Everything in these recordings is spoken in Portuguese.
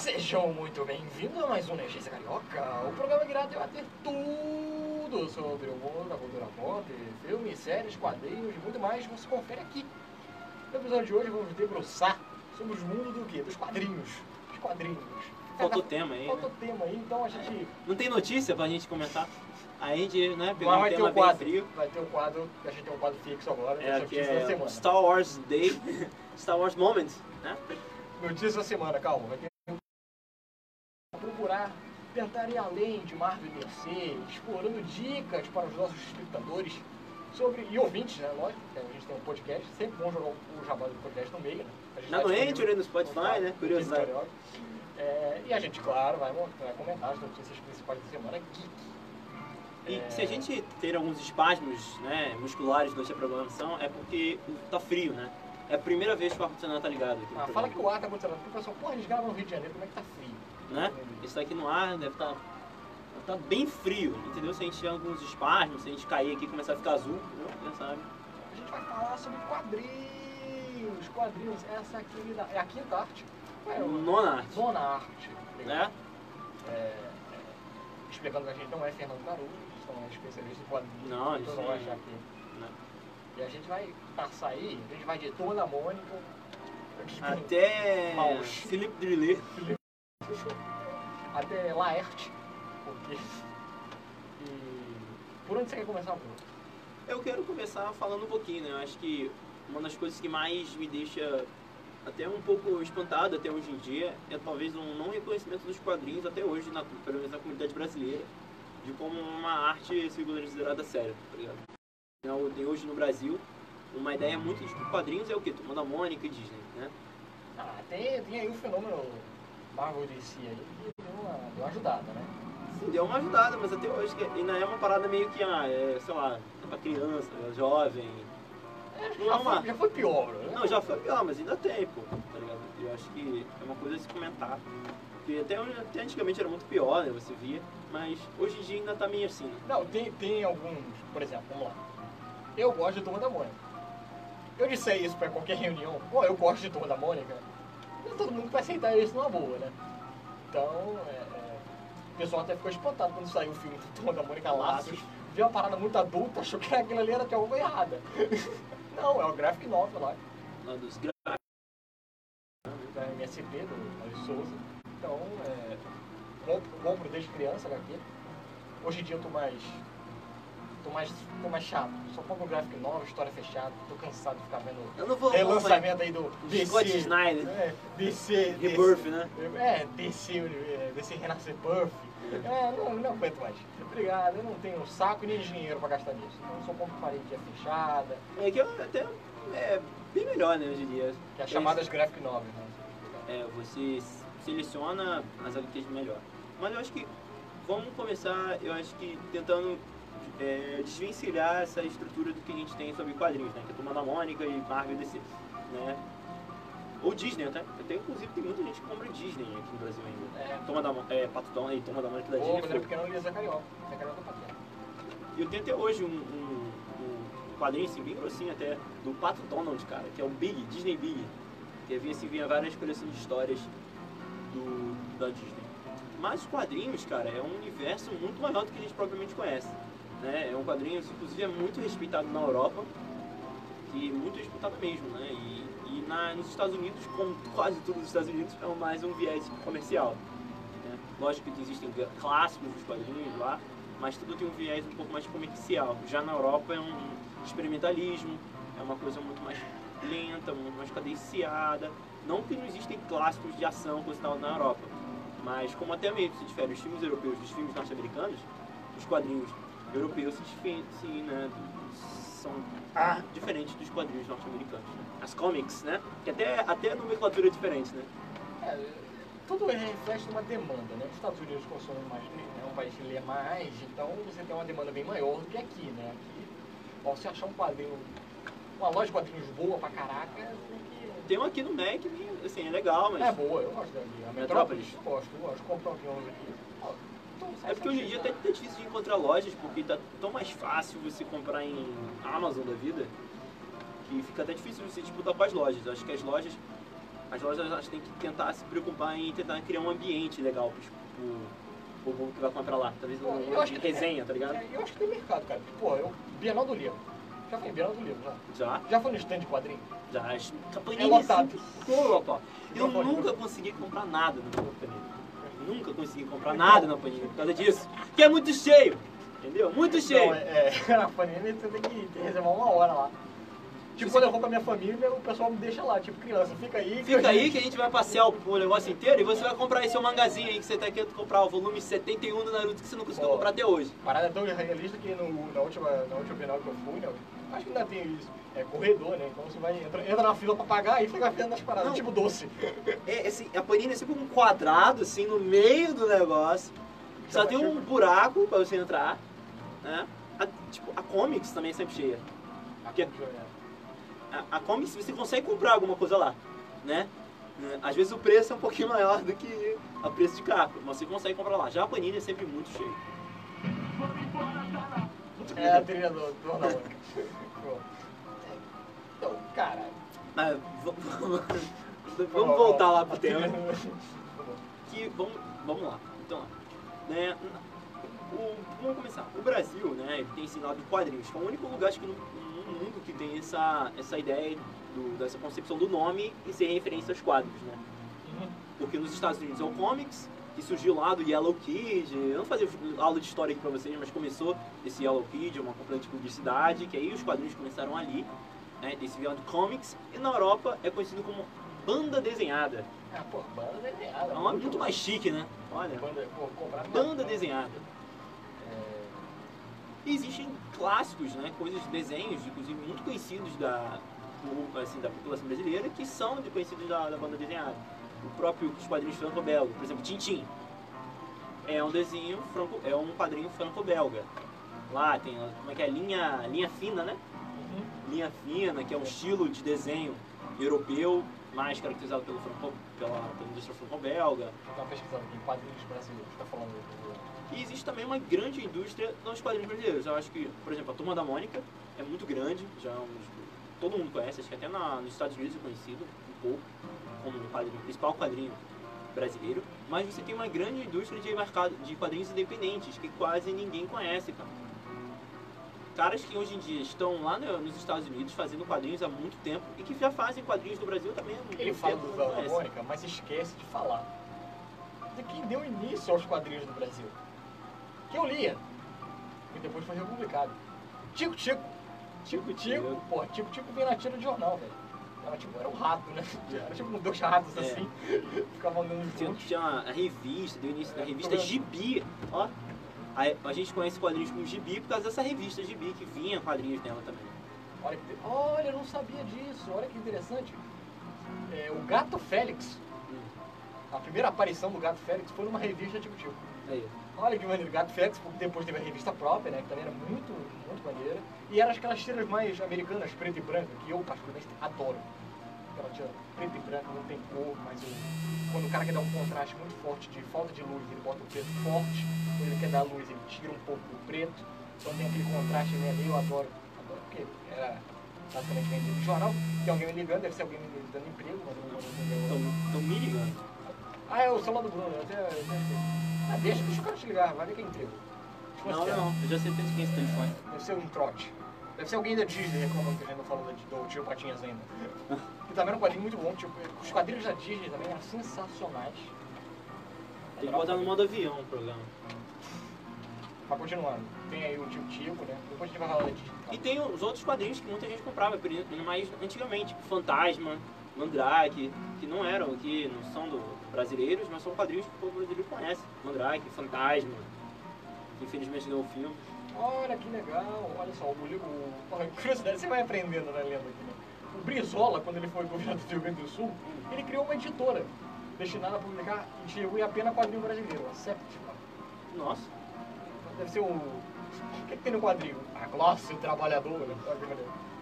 Sejam muito bem-vindos a mais um Negência Carioca, o programa que irá debater tudo sobre o mundo da cultura pop, filmes, séries, quadrinhos e muito mais, você confere aqui. No episódio de hoje vamos debruçar sobre os mundos do quê? Dos quadrinhos. Os quadrinhos. Faltou tema aí, Faltou né? tema aí, então a gente Não tem notícia pra gente comentar? A gente, né, pegou Mas um vai ter tema o bem quadro. frio. Vai ter o quadro, a gente tem um quadro fixo agora, É, que notícias da é semana. o Star Wars Day, Star Wars Moment, né? Notícias da semana, calma. Vai ter tentar ir além de Marvel e DC, explorando dicas para os nossos espectadores sobre, e ouvintes, né? Lógico, a gente tem um podcast, sempre bom jogar o jabá do podcast no meio, né? A gente Lá tá no disponível Anchor no Spotify, né? Curiosidade. É, e a gente, claro, vai, vai comentar as notícias principais da semana geek. E É. se a gente ter alguns espasmos, né, musculares durante a programação, é porque tá frio, né? É a primeira vez que o ar-condicionado tá ligado Ah, fala que o ar tá acontecendo, porque o pessoal, porra, eles gravam no Rio de Janeiro, como é que tá frio? Né? Isso aqui no ar deve estar tá bem frio, entendeu? Se a gente tiver alguns espasmos, se a gente cair aqui e começar a ficar azul, entendeu? sabe. A gente vai falar sobre quadrinhos, quadrinhos, essa é a quinta, é a quinta arte. É, o- Nona arte, Zona Arte. né? É, é, explicando que a gente não é Fernando Caruso, a não é especialista em quadrinhos. Não, a gente não vai não- achar que... né? E a gente vai passar aí, a gente vai de Turma da Mônica, Até Maus. Philip Drillet. até Laerte, porque... E... Por onde você quer começar, Bruno? Eu quero começar falando um pouquinho, né? Eu acho que uma das coisas que mais me deixa até um pouco espantado até hoje em dia é talvez um não reconhecimento dos quadrinhos até hoje, na, pelo menos na comunidade brasileira, de como uma arte se considerada séria, tá ligado? Tem hoje no Brasil uma ideia muito de que quadrinhos é o quê? Turma da Mônica e Disney, né? Ah, tem, tem aí o fenômeno Marvel DC aí, deu uma, deu uma ajudada, né? Sim, deu uma ajudada, mas até hoje ainda é uma parada meio que, ah, é, sei lá, é pra criança, é jovem. Não é Já uma... foi, já foi pior, né? Não, já foi pior, mas ainda tem, pô, tá ligado? Eu acho que é uma coisa a se comentar. Porque até, até antigamente era muito pior, né? Você via, mas hoje em dia ainda tá meio assim, né? Não, tem, tem alguns, por exemplo, vamos lá. Eu gosto de Turma da Mônica. Eu disser isso pra qualquer reunião, pô, eu gosto de Turma da Mônica, nem todo mundo vai aceitar isso numa boa, né? Então, é, é, o pessoal até ficou espantado quando saiu o filme do Turma da Mônica Laços, viu uma parada muito adulta, achou que aquilo ali era de alguma errada. Não, é o graphic novel lá, Lá dos gra- da MSP, do Mário Souza. Então, é, compro, compro desde criança HQ. Hoje em dia eu tô mais. Tô mais. tô mais chato. Só compro graphic novel, história fechada, tô cansado de ficar vendo Eu não vou. relançamento aí do Scott DC. Snyder. É, DC. Rebirth, né? É, DC, é, DC Renascer Buff. É, não, não aguento mais. Obrigado, eu não tenho saco nem dinheiro pra gastar nisso. Então eu só compro paredia fechada, É que eu até é bem melhor, né, hoje em dia. que é as chamadas graphic novels, né? É, você seleciona as HQs melhor. Mas eu acho que vamos começar, eu acho que tentando é, desvencilhar essa estrutura do que a gente tem sobre quadrinhos, né? Que é Turma da Mônica e Marvel DC, né? Ou Disney até. Até inclusive tem muita gente que compra Disney aqui no Brasil ainda. É. Turma da é, Pato Donald e Turma da Mônica da Disney. foi- era pequeno eu lia Zé Carioca. Zé Carioca tá pequeno. E eu tenho até hoje um, um- um quadrinho assim, bem grossinho até, do Pato Donald, cara, que é o Big, Disney Big. Que vinha assim, vinha várias coleções de histórias do, da Disney. Mas os quadrinhos, cara, é um universo muito maior do que a gente propriamente conhece. Né? É um quadrinho, inclusive, é muito respeitado na Europa, e muito respeitado mesmo, né? E, e na, nos Estados Unidos, como quase tudo nos Estados Unidos, é mais um viés comercial. né? Lógico que existem clássicos dos quadrinhos lá, mas tudo tem um viés um pouco mais comercial. Já na Europa é um experimentalismo, é uma coisa muito mais lenta, muito mais cadenciada. Não que não existem clássicos de ação, coisa tal, na Europa, mas como até que se difere os filmes europeus dos filmes norte-americanos, os quadrinhos europeus se né, são ah, diferentes dos quadrinhos norte-americanos. né? As comics, né? Que até, até a nomenclatura é diferente, né? É, tudo reflete uma demanda, né? Os Estados Unidos consomem mais, é um país que lê mais, então você tem uma demanda bem maior do que aqui, né? Aqui, pra você achar um quadrinho, uma loja de quadrinhos boa pra caraca, tem que... Tem um aqui no Mac, assim, é legal, mas... É boa, eu gosto dali. A Metrópolis, eu gosto, eu gosto. Comprar aqui uns aqui. É porque hoje em dia até tá difícil de encontrar lojas, porque tá tão mais fácil você comprar em Amazon da vida, que fica até difícil você disputar com as lojas. Eu acho que as lojas as lojas elas têm que tentar se preocupar em tentar criar um ambiente legal pro, povo que vai comprar lá. Talvez Pô, eu acho que resenha, tá ligado? É, eu acho que tem mercado, cara. Pô, eu. Bienal do Livro. Já foi em Bienal do Livro, já. Já, Já foi no stand de quadrinho? já. As É lotado. foram, pô. Eu nunca consegui comprar nada na Panini. Nunca consegui comprar nada na Panini por causa disso. Porque é muito cheio. Entendeu? Muito cheio. Não, é, é, na Panini você tem que, que reservar uma hora lá. Tipo, quando eu vou com a minha família, o pessoal me deixa lá. Tipo, criança, fica aí. que Fica a aí gente- que a gente vai passear o, o negócio inteiro e você vai comprar esse mangazinho aí que você tá querendo comprar, o volume 71 do Naruto que você não conseguiu Pô. comprar até hoje. A parada é tão realista que no, na, última, na última Bienal que eu fui, né? Acho que ainda tem isso. É corredor, né? Então você vai, entra, entra na fila pra pagar e fica vendo as paradas, Não. tipo doce. É, assim, a Panini é sempre um quadrado, assim, no meio do negócio. Só tem um buraco pra você entrar, né? A, tipo, a Comics também é sempre cheia. Que- A, a Comics você consegue comprar alguma coisa lá, né? É, Às vezes o preço é um pouquinho maior do que a preço de carro, mas você consegue comprar lá. Já a Panini é sempre muito cheio. É a trilha do, do. Pô. Então, cara. V- vamos, vamos voltar lá pro tema. que vamos, vamos lá. Então, né, o, vamos começar. O Brasil, né, ele tem esse lado de quadrinhos, que é o único lugar acho que no, no mundo que tem essa, essa ideia do- dessa concepção do nome e ser referência aos quadros, né? Uhum. Porque nos Estados Unidos é o comics, surgiu lá do Yellow Kid. Eu não vou fazer aula de história aqui pra vocês, mas começou esse Yellow Kid, uma companhia de publicidade, que aí os quadrinhos começaram ali, né, desse viado comics. E na Europa é conhecido como banda desenhada. Ah, pô, banda desenhada. É um nome muito mais chique, né? Olha, Banda, pô, comprar banda desenhada. É, E existem clássicos, né? Coisas, desenhos, inclusive muito conhecidos da, do- assim, da população brasileira, que são de conhecidos da, da banda desenhada. O próprio os quadrinhos franco-belga, por exemplo, Tintin. É um desenho franco, é um quadrinho franco-belga. Lá tem, como é que é, linha, linha fina, né? uhum. Linha fina, que é um estilo de desenho europeu, mais caracterizado pelo franco, pela, pela indústria franco-belga. Eu tava pesquisando aqui, quadrinhos brasileiros, tá falando do... E existe também uma grande indústria nos quadrinhos brasileiros. Eu acho que, por exemplo, a Turma da Mônica é muito grande, já é um todo mundo conhece, acho que até na, nos Estados Unidos é conhecido um pouco como o quadrinho, principal quadrinho brasileiro. Mas você tem uma grande indústria de, mercado, de quadrinhos independentes que quase ninguém conhece, cara. Caras que hoje em dia estão lá no- nos Estados Unidos fazendo quadrinhos há muito tempo e que já fazem quadrinhos do Brasil também há muito Ele tempo. fala do conhece. Mônica, mas esquece de falar de quem deu início aos quadrinhos do Brasil. Que eu lia. E depois foi republicado. Tico Tico. Tico Tico, pô, Tico Tico veio na tira de jornal, velho. Era tipo, era um rato, né? Era tipo dois ratos É. assim. Ficavam andando Tinha, juntos. tinha a revista, deu início da É, revista. Gibi. Ó, a, a gente conhece quadrinhos como Gibi por causa dessa revista Gibi, que vinha quadrinhos nela também. Olha, que... Olha, eu não sabia disso. Olha que interessante. É, o Gato Félix. A primeira aparição do Gato Félix foi numa revista Tico Tico. Aí. Olha que maneiro, Gato Félix, porque depois teve a revista própria, né, que também era muito, muito maneira. E eram aquelas tiras mais americanas, preto e branco, que eu particularmente adoro. Aquela tira preto e branco, não tem cor, mas o- quando o cara quer dar um contraste muito forte de falta de luz, ele bota o preto forte. Quando ele quer dar luz, ele tira um pouco do preto. Então tem aquele contraste meio ali, eu adoro. Adoro porque era basicamente vendido no jornal. Tem alguém me ligando, deve ser alguém me dando emprego, mas eu não vou então me ligando. Ah, é o celular do Bruno, eu até, eu até. Ah, deixa, deixa o cara te ligar, vai ver quem eu Não, não, eu já sei até de quem é esse telefone. Deve ser um trote. Deve ser alguém da Disney reclamando que a gente não falou da- do Tio Patinhas ainda. Que também era um quadrinho muito bom, tipo, os quadrinhos da Disney também eram sensacionais. Tem que botar no modo avião o programa. Mas continuando, tem aí o Tio Tico, né? Depois a gente vai falar da Disney. tá? E tem os outros quadrinhos que muita gente comprava, por exemplo, mais antigamente, tipo Fantasma, Mandrake, que não eram, que não são do brasileiros, mas são quadrinhos que o povo brasileiro conhece. Mandrake, Fantasma, que infelizmente ganhou o filme. Olha que legal, olha só, o, o, curiosidade, você vai aprendendo na lenda aqui, né? O Brizola, quando ele foi governador do Rio Grande do Sul, ele criou uma editora destinada a publicar e distribuir apenas quadrinho brasileiro, a Septima. Nossa, Deve ser o. O que, que tem no quadrinho? A classe trabalhadora.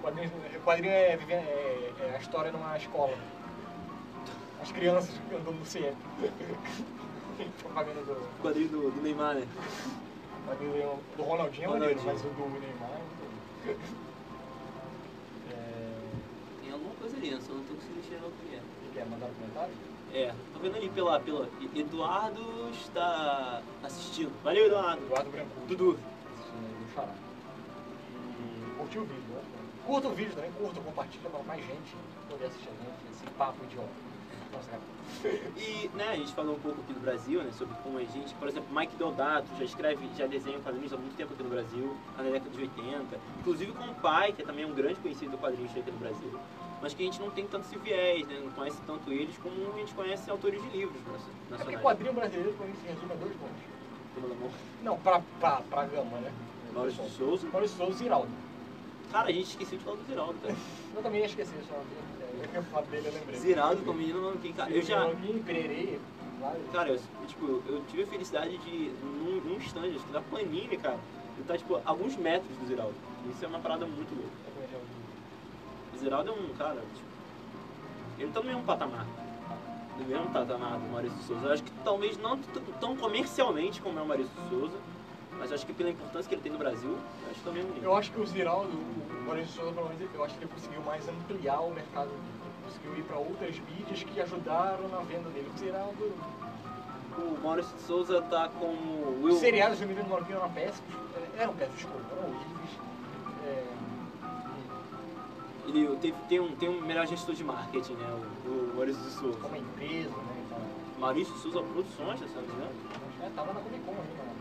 Quadrinho, quadrinho é, é, é a história numa escola. As crianças andando no CF. Propaganda do, quadrinho do, do Neymar, né? quadrinho do Ronaldinho, é maneiro, Ronaldinho. mas o do Neymar. é- Tem alguma coisa ali, né? eu só não tô conseguindo enxergar o que é. Quer mandar um comentário? É, tô vendo ali pela, pela. Eduardo está assistindo. Valeu, Eduardo. Eduardo Branco. Dudu. Assistindo aí do Xará. E curtiu o vídeo, né? Curta o vídeo também, curta, compartilha pra mais gente poder assistir a gente, esse papo idiota. E, né, a gente falou um pouco aqui do Brasil, né, sobre como a gente, por exemplo, Mike Deodato já escreve, já desenha quadrinhos há muito tempo aqui no Brasil, na década de 80, inclusive com o pai, que é também um grande conhecido do quadrinho aqui no Brasil, mas que a gente não tem tanto esse viés, né, não conhece tanto eles como a gente conhece autores de livros É porque nacionais. quadrinho brasileiro pra mim se resume a dois pontos. Não, pra, pra, pra gama, né? Maurício de Souza. Maurício Souza e Ziraldo. Cara, a gente esqueceu de falar do Ziraldo, cara. Eu também ia esquecer ia falar lembrei. Ziraldo com o menino não tem cara. Eu já. Cara, eu, tipo, eu tive a felicidade de, num, num stand, acho que da Panini, cara, eu tá, tipo, alguns metros do Ziraldo. Isso é uma parada muito louca. O Ziraldo é um cara, tipo, ele tá no mesmo patamar. No mesmo patamar do Maurício de Souza. Eu acho que talvez não tão comercialmente como é o Maurício de Souza, mas eu acho que pela importância que ele tem no Brasil, eu acho que também. Eu acho que o Ziraldo, o Maurício Souza, pelo menos, eu acho que ele conseguiu mais ampliar o mercado. Conseguiu ir para outras mídias que ajudaram na venda dele. O Ziraldo, O Maurício de Souza tá com o Will. os seriados do Menino Maluquinho eram péssimos. Eram péssimos, desculpa, eram horríveis. É, Ele teve, tem, um, tem um melhor gestor de marketing, né? O, o Maurício de Souza. como empresa, né? Então, Maurício de Souza Produções, tá sabendo? é, tava na Comic Con em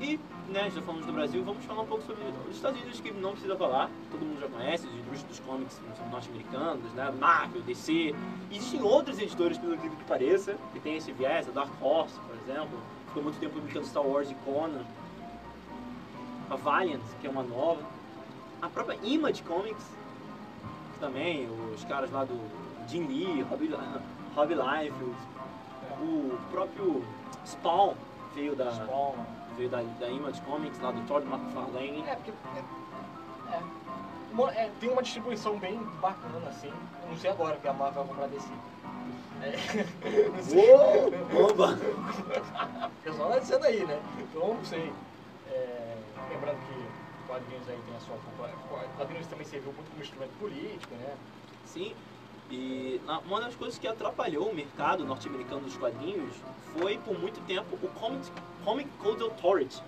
E, né, já falamos do Brasil, vamos falar um pouco sobre os Estados Unidos que não precisa falar, todo mundo já conhece, os indústrias dos comics norte-americanos, né, Marvel, DC. Existem outros editores, pelo que pareça, que tem esse viés, a Dark Horse, por exemplo, ficou muito tempo publicando Star Wars e Conan. A Valiant, que é uma nova. A própria Image Comics, que também, os caras lá do Jim Lee, Robbie, Robbie Liefeld, o próprio Spawn veio da Spawn. veio da, da Image Comics, lá do Todd McFarlane. É, porque. É, é. Uma- é, tem uma distribuição bem bacana, assim. Eu não sei agora que a Marvel vai comprar DC. É, não sei. Uou! Oba! O pessoal tá dizendo aí, né? Então, não sei. É, lembrando que quadrinhos aí tem a sua. Quadrinhos também serviu muito como instrumento político, né? Sim, e uma das coisas que atrapalhou o mercado norte-americano dos quadrinhos foi, por muito tempo, o Comic, Comic Code Authority.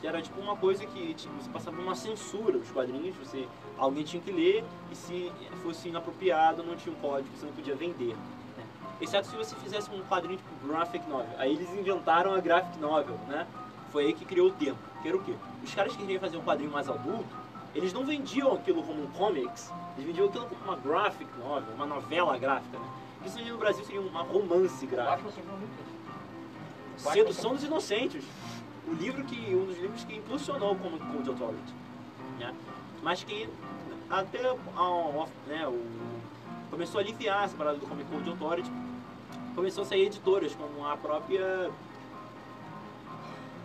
Que era tipo uma coisa que tipo, você passava uma censura dos quadrinhos, você, alguém tinha que ler e se fosse inapropriado não tinha um código, você não podia vender. Né? Exceto se você fizesse um quadrinho tipo graphic novel. Aí eles inventaram a graphic novel, né? Foi aí que criou o termo. Que era o quê? Os caras que queriam fazer um quadrinho mais adulto, eles não vendiam aquilo como um comics, eles vendiam aquilo como uma graphic novel, uma novela gráfica, né? Isso no Brasil seria uma romance gráfica. Sedução dos Inocentes. O livro que, um dos livros que impulsionou o Comic Code Authority. Né? Mas que até né, o, começou a aliviar essa parada do Comic Code Authority. Começou a sair editoras como a própria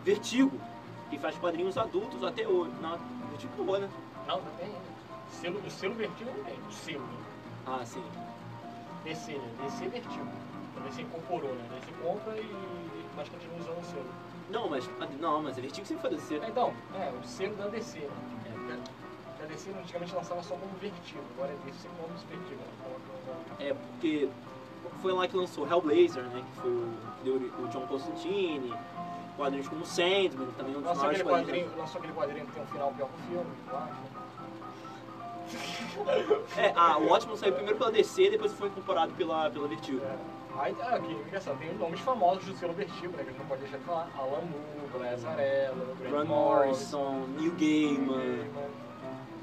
Vertigo, que faz quadrinhos adultos até hoje. Não, Vertigo acabou, né? Não, não tem. Selo, o selo vertigo não tem. O selo, né? Ah, sim. DC, né? DC vertigo. A DC incorporou, né? DC compra e. Mas continua usando o selo. Não, mas, não, mas a Vertigo sempre foi DC. É, Então, é, o selo da DC, né? É, a DC antigamente lançava só como vertigo, agora é DC como vertigo. né? Então, É, porque foi lá que lançou Hellblazer, né? Que foi o, que deu o John Constantine, quadrinhos como Sandman, também um dos Lançou maiores aquele, quadrinhos. quadrinho, lançou aquele quadrinho que tem um final pior que o filme, acho. né? É, ah, o Ótimo saiu primeiro pela DC, depois foi incorporado pela, pela Vertigo. É. Aí, ah, aqui, engraçado, tem nomes famosos do selo vertigo, né? Que a gente não pode deixar de falar. Alan Moore, Glass Arella, Grant Grant Morrison, Neil Gaiman,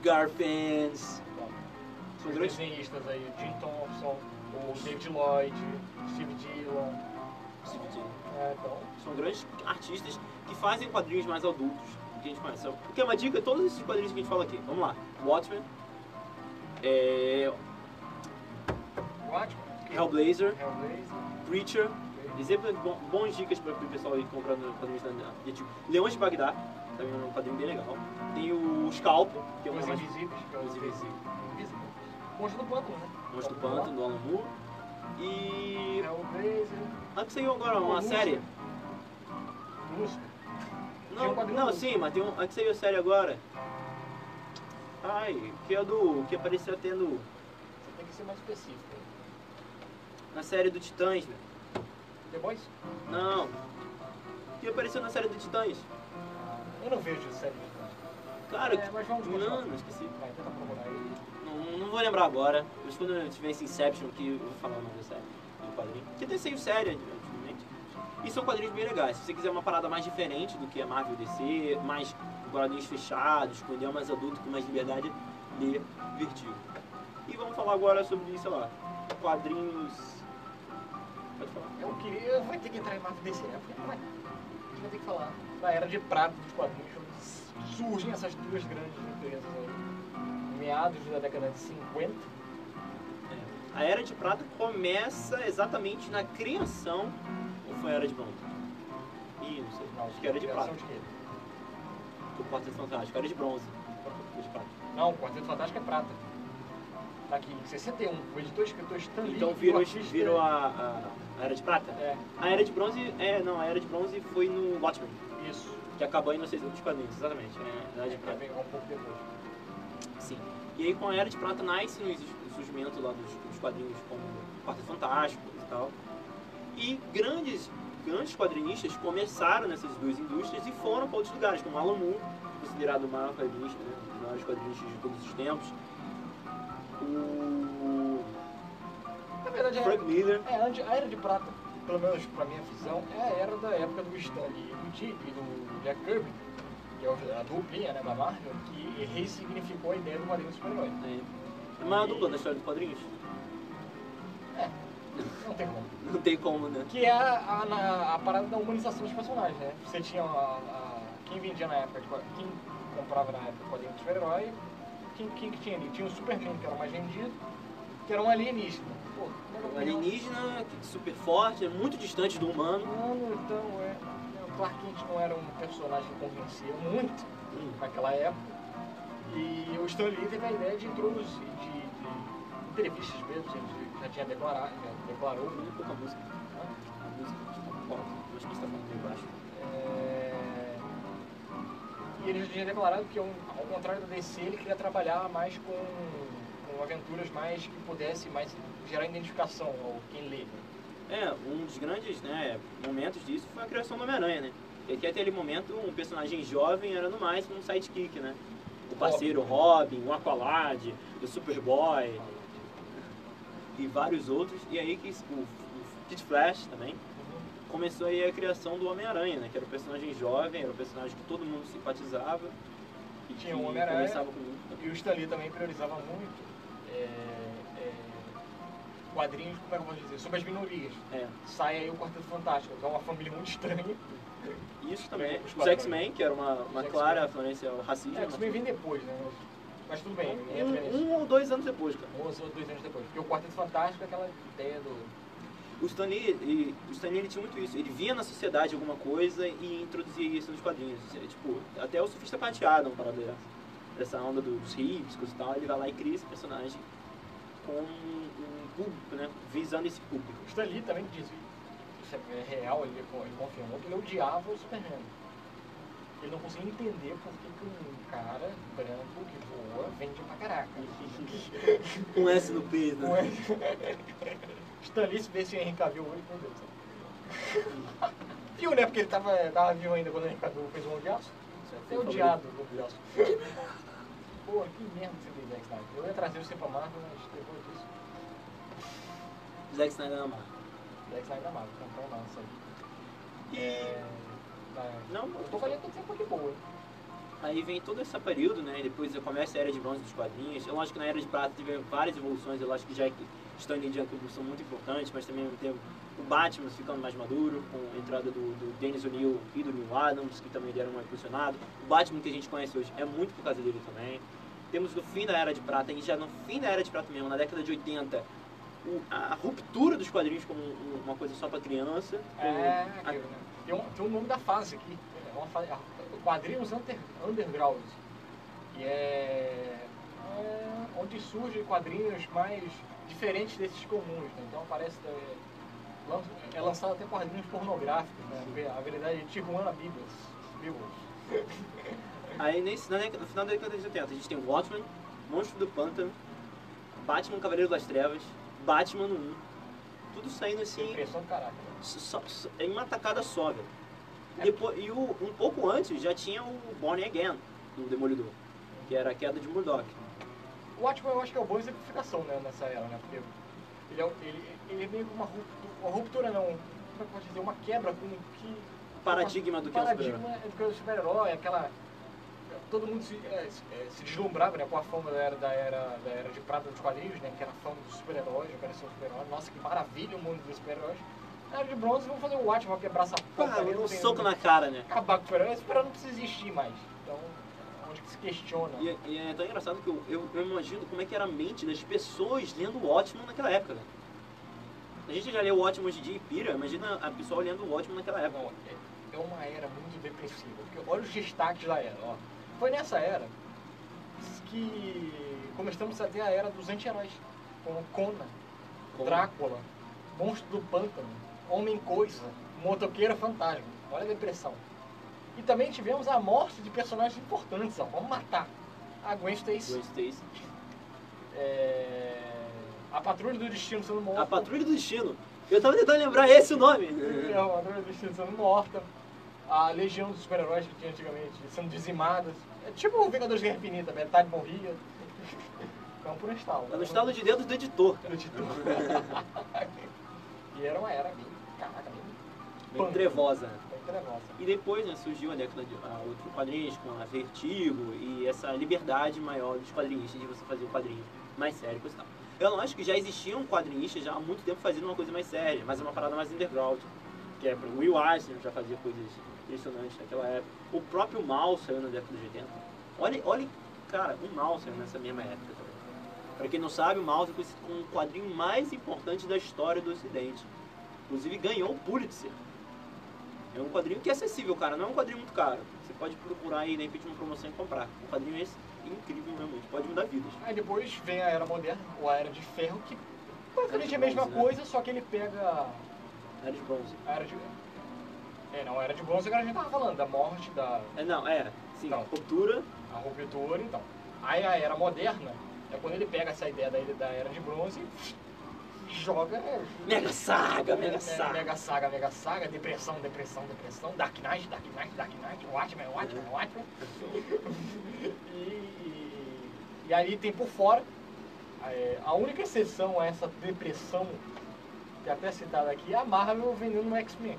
Garfans. São grandes desenhistas aí, Jim Thompson, o David Lloyd, Steve Dillon. É, então, São grandes artistas que fazem quadrinhos mais adultos que a gente conhece. Porque é uma dica, todos esses quadrinhos que a gente fala aqui. Vamos lá. Watchmen, é, Watchmen, Hellblazer, Hellblazer, Preacher. Exemplo, bom, bons dicas para o pessoal ir comprando quadrinhos da da- tipo, Leões de Bagdá, também é um quadrinho bem legal. Tem o Scalp, que é um Os mais Invisíveis, é Os Invisíveis. Invisível. Monstro do Pântano, né? Monstro do Pântano, do Alan Moore. E. Que saiu agora uma série. Não, não do- sim, mas tem um. A que saiu a série agora. Ai, que é do. que apareceu até no, Você tem que ser mais específico. na série do Titãs, velho. The Boys? Não. Que apareceu na série do Titãs. Eu não vejo série de Cara, É, mas vamos continuar. não, não esqueci. Vai, tenta procurar aí. Não, não vou lembrar agora, mas quando eu tiver esse Inception, que eu vou falar o nome série, do quadrinho. Que tem saiu série antigamente. E são quadrinhos bem legais. Se você quiser uma parada mais diferente do que a Marvel DC, mais quadrinhos fechados, com ideia mais adulto, com mais liberdade, lê Vertigo. E vamos falar agora sobre, sei lá, quadrinhos... Pode falar. Eu queria. Vai ter que entrar em Marvel DC, né? Porque vai. A gente vai ter que falar da era de prata dos quadrinhos, surgem essas duas grandes empresas aí. Meados da década de 50. A Era de Prata começa exatamente na criação, ou foi a Era de Bronze? Ih, não sei. Acho que era de prata. de quê? O Quarteto Fantástico, era de bronze. De prata. Não, o Quarteto Fantástico é prata. Tá aqui, 61. O editor escritor Stan Lee. Então virou, artista- virou a, a, a Era de Prata? É, A Era de Bronze, é, não, a Era de Bronze foi no Watchmen, isso. que acabou dos quadrinhos, exatamente. É, a Era de Vai Prata. pegar um pouco depois. Sim. E aí com a Era de Prata nasce o surgimento lá dos, dos quadrinhos como Quarteto Fantástico e tal. E grandes, grandes quadrinistas começaram nessas duas indústrias e foram para outros lugares, como Alan Moore, considerado o maior quadrinista, né, um dos maiores quadrinistas de todos os tempos. O Na verdade, Frank é, Miller. é, a Era de Prata, pelo menos pra minha visão, é a era da época do Stan Lee, do e do Jack Kirby, que é a duplinha né, da Marvel, que ressignificou a ideia do quadrinho super-herói. É a maior dupla da história dos quadrinhos. É, não tem como. Não tem como, né? Que é a, a, a parada da humanização dos personagens, né? Você tinha a, a- quem vendia na época, de, quem comprava na época quadrinho de super-herói, quem, quem que tinha ali? Tinha o Superman, que era o mais vendido, que era um alienígena. Pô, Um alienígena que- super forte, é muito distante do humano. Mano, então, é, Clark Kent não era um personagem que convencia muito Hum. naquela época. E o Stan Lee teve a ideia de introduzir, de, de entrevistas mesmo, ele já tinha declarado, já declarou. Muito pouca música. A música está alta. Acho que está falando bem baixo. É, E ele já tinha declarado que, ao contrário da DC, ele queria trabalhar mais com, com aventuras mais que pudesse mais gerar identificação ao quem lê. É, um dos grandes né, momentos disso foi a criação do Homem-Aranha, né? E até aquele momento, um personagem jovem era no máximo um sidekick, né? O parceiro Robin, o Aqualad, o Superboy e vários outros. E aí que o, o Kid Flash também começou aí a criação do Homem-Aranha, né? Que era o personagem jovem, era o personagem que todo mundo simpatizava. E Tinha que o Homem-Aranha. E o Stan Lee também priorizava muito é, é, quadrinhos, como é que eu posso dizer, sobre as minorias. É. Sai aí o Quarteto Fantástico, que é uma família muito estranha. Isso também. Os Os. X-Men, que era uma, uma clara X-Men. referência ao racismo. É, isso vem depois, né? Mas, tudo bem, entra nisso. um, um ou dois anos depois, cara. Um ou dois anos depois. Porque o Quarteto Fantástico é aquela ideia do. O Stan Lee, ele, o Stan Lee tinha muito isso. Ele via na sociedade alguma coisa e introduzia isso nos quadrinhos. É, tipo, até o surfista prateado, uma parada dessa. Essa onda dos hipscos e tal, ele vai lá e cria esse personagem com um, um público, né? Visando esse público. O Stan Lee também diz, isso é real, ele, ele confirmou que ele odiava o Superman. Ele não conseguia entender por que, que um cara branco que voa vende pra caraca. Um S no P, né? é? Stan Lee, se vê o Henry Cavill hoje, meu Deus. Viu, né? Porque ele tava, tava vivo ainda quando o Henry Cavill fez o Homem de Aço. É odiado o Homem de Aço. Pô, que merda que você fez, Zack Snyder. Eu ia trazer você pra Marvel, mas depois disso, Zack Snyder na marca. Zack Snyder da Marvel, comprou uma massa aí. E É. Não, Eu tô falando que tem de boa, aí vem todo esse período, né? Depois começa a Era de Bronze dos quadrinhos. Eu acho que na Era de Prata teve várias evoluções. Eu acho que Jack Stan Lee e Jack Kirby são muito importantes, mas também teve o Batman ficando mais maduro, com a entrada do, do Dennis O'Neill e do Neil Adams, que também deram uma impulsionada. O Batman que a gente conhece hoje é muito por causa dele também. Temos no fim da Era de Prata, e já no fim da Era de Prata mesmo, na década de 80, a ruptura dos quadrinhos como um- uma coisa só para criança. É, a- né? Tem um, tem um nome da fase aqui. É uma fase, quadrinhos under, underground. E é, é onde surgem quadrinhos mais diferentes desses comuns. Né? Então aparece. É, é lançado até quadrinhos pornográficos. Né? A verdade é Tijuana Bibas. Bibas. Aí nesse, no final da década de 80 a gente tem Watchmen, Monstro do Pântano, Batman Cavaleiro das Trevas, Batman no 1. Tudo saindo assim Impressão do caralho. só- só- em uma tacada só, velho. É. Depois, e o, um pouco antes já tinha o Born Again do Demolidor, que era a queda de Murdoch. O Watchmen eu acho que é uma boa exemplificação né, nessa era, né? Porque ele é, ele, ele é meio que uma ruptura, uma ruptura não, como é que eu posso dizer, uma quebra com o que... Paradigma do que é super-herói. é do que é o super-herói, aquela... Todo mundo se, é, se- é, se deslumbrava né, com a fama da era, da, era, da era de prata dos quadrinhos, né? Que era a fama dos super-heróis, eu quero ser um super-herói. Nossa, que maravilha o mundo dos super-heróis. Na era de bronze, vamos fazer o Watchmen, vai quebrar essa Pá, porcaria, um soco na cara, né? Acabar com o super-herói, o super-herói não precisa existir mais. Então, onde que se questiona. E, é- e é tão engraçado que eu, eu, eu imagino como é que era a mente das pessoas lendo o Watchmen naquela época, né? A gente já leu o Watchmen hoje em dia e pira, imagina a pessoa lendo o Watchmen naquela época. Não, é, é uma era muito depressiva. Porque olha os destaques da era. Ó. Foi nessa era que começamos a ter a era dos anti-heróis. Com Conan. Drácula, Monstro do Pântano, Homem-Coisa, Motoqueiro Fantasma. Olha a depressão. E também tivemos a morte de personagens importantes. Ó. Vamos matar. A Gwen Stacy. Gwen Stacy. é, A Patrulha do Destino sendo morta. A Patrulha do Destino. Eu tava tentando lembrar esse o nome. É, a Patrulha do Destino sendo morta. A Legião dos Super-Heróis que tinha antigamente sendo dizimadas. É tipo o Vingadores Guerra Infinita, metade morria. Então por um estalo. Tá no estalo de dedos do editor, do cara. Titã. e era uma era bem, caraca, bem, Bem punk, trevosa. bem trevosa. E depois, né, surgiu a década de a, outros quadrinhos com a Vertigo e essa liberdade maior dos quadrinistas de você fazer o quadrinho mais sério e tal. Eu não acho que já existiam quadrinistas já há muito tempo fazendo uma coisa mais séria, mas é uma parada mais underground. Que é, o Will Eisner já fazia coisas impressionantes naquela época. O próprio Mal saiu na década de 80. Olha, olha cara, o Mal saiu nessa mesma época também. Pra quem não sabe, o Mouse é conhecido como o quadrinho mais importante da história do Ocidente. Inclusive ganhou o Pulitzer. É um quadrinho que é acessível, cara. Não é um quadrinho muito caro. Você pode procurar aí, de repente, uma promoção e comprar. Um quadrinho esse incrível realmente. Pode mudar vidas. Aí depois vem a era moderna, ou a era de ferro, que basicamente é a mesma né? coisa, só que ele pega Era de bronze. a era de. É, não, era de bronze agora a gente tava falando, da morte, da É, não, é. Sim, Não. ruptura. a ruptura, então. Aí a era moderna é quando ele pega essa ideia da, da era de bronze e joga. é, Mega saga, mega Mega saga. Mega saga, mega saga, depressão, depressão, depressão, Dark Knight, Dark Knight, Dark Knight, Watchmen, Watchmen, Watchmen. E, e, e aí tem por fora, é, a única exceção a essa depressão, que é até citada aqui, é a Marvel vendendo no X-Men.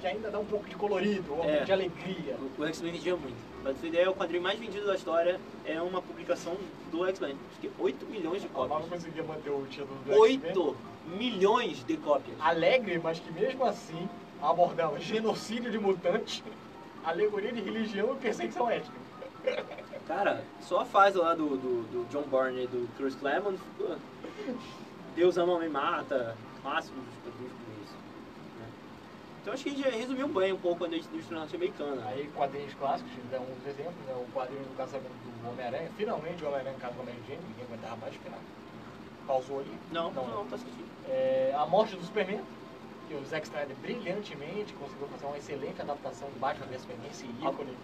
Que ainda dá um pouco de colorido, um pouco É. de alegria. O- O X-Men vendia muito. Pra ter ideia, o quadrinho mais vendido da história é uma publicação do X-Men. Acho que 8 milhões de A Marvel cópias. conseguia manter o título do X-Men. 8 milhões de cópias. Alegre, mas que mesmo assim abordava genocídio de mutantes, alegoria de religião e perseguição étnica. Cara, só a fase lá do, do, do John Byrne e do Chris Claremont. Deus ama homem mata, clássico dos quadrinhos como isso. né? Então acho que a gente já resumiu bem um pouco a indústria norte-americana. Aí quadrinhos clássicos, dá uns exemplos, né? o quadrinho do casamento do Homem-Aranha, finalmente o Homem-Aranha casa com a Mary Jane, ninguém aguentava mais esperar. Pausou ali. Não, Então, não, tá assistindo. É, a morte do Superman, que o Zack Snyder brilhantemente conseguiu fazer uma excelente adaptação do Batman vs Superman, esse ícone.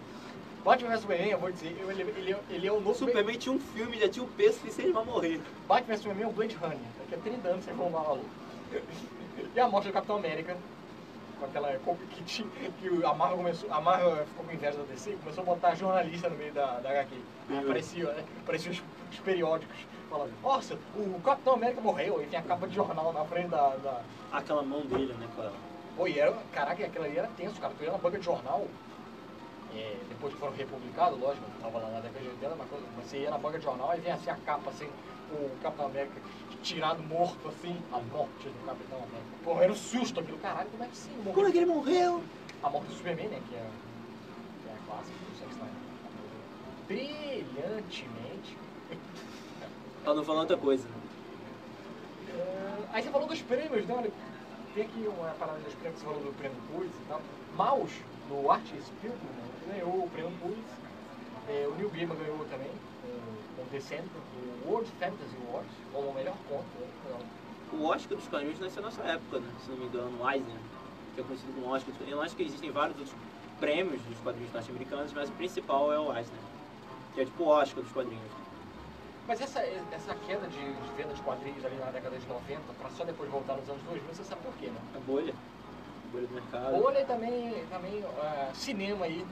Batman vs Superman, eu vou dizer, eu- ele, ele, ele é o novo... Superman tinha um filme, já tinha um peso que ele vai morrer. Batman vs Superman é o Blade Runner. Daqui a 30 anos vocês vão lá, maluco. E a morte do Capitão América. Com aquela. Que, tinha- que a Marvel começou. A Marvel ficou com inveja da DC e começou a botar jornalista no meio da, da HQ. Aí aparecia, né? Apareciam os, os periódicos falando, nossa, o Capitão América morreu. E tinha a capa de jornal na frente da. da... Aquela mão dele, né, cara? E era. Caraca, aquilo ali era tenso, cara. Tu ia na banca de jornal. é, depois que foram republicados, lógico, tava lá na década de 80, mas você ia na banca de jornal e vinha assim a capa, assim, o Capitão América tirado morto, assim, a morte do Capitão América. Pô, era um susto aquilo, caralho, como é que sim? Morreu? Como é que ele morreu? A morte do Superman, né, que é, que é a clássica do Snyder. Brilhantemente. Pra não falar outra coisa. É, aí você falou dos prêmios, né? Olha, tem aqui uma parada dos prêmios, você falou do prêmio Pulitzer e tal. Maus, no Art Spielberg, né, ganhou o prêmio Pulitzer. É, o Neil Gaiman ganhou também, Center, o World Fantasy Awards, como o melhor conto. Né? O Oscar dos quadrinhos nasceu nessa época, né? Se não me engano, o Eisner, que é conhecido como Oscar dos quadrinhos. Eu acho que existem vários outros prêmios dos quadrinhos norte-americanos, mas o principal é o Eisner, que é tipo o Oscar dos quadrinhos. Mas essa, essa queda de, de venda de quadrinhos ali na década de 90, pra só depois voltar nos anos 2000, você sabe por quê, né? A bolha, a bolha do mercado. Bolha e também, também ah, cinema aí,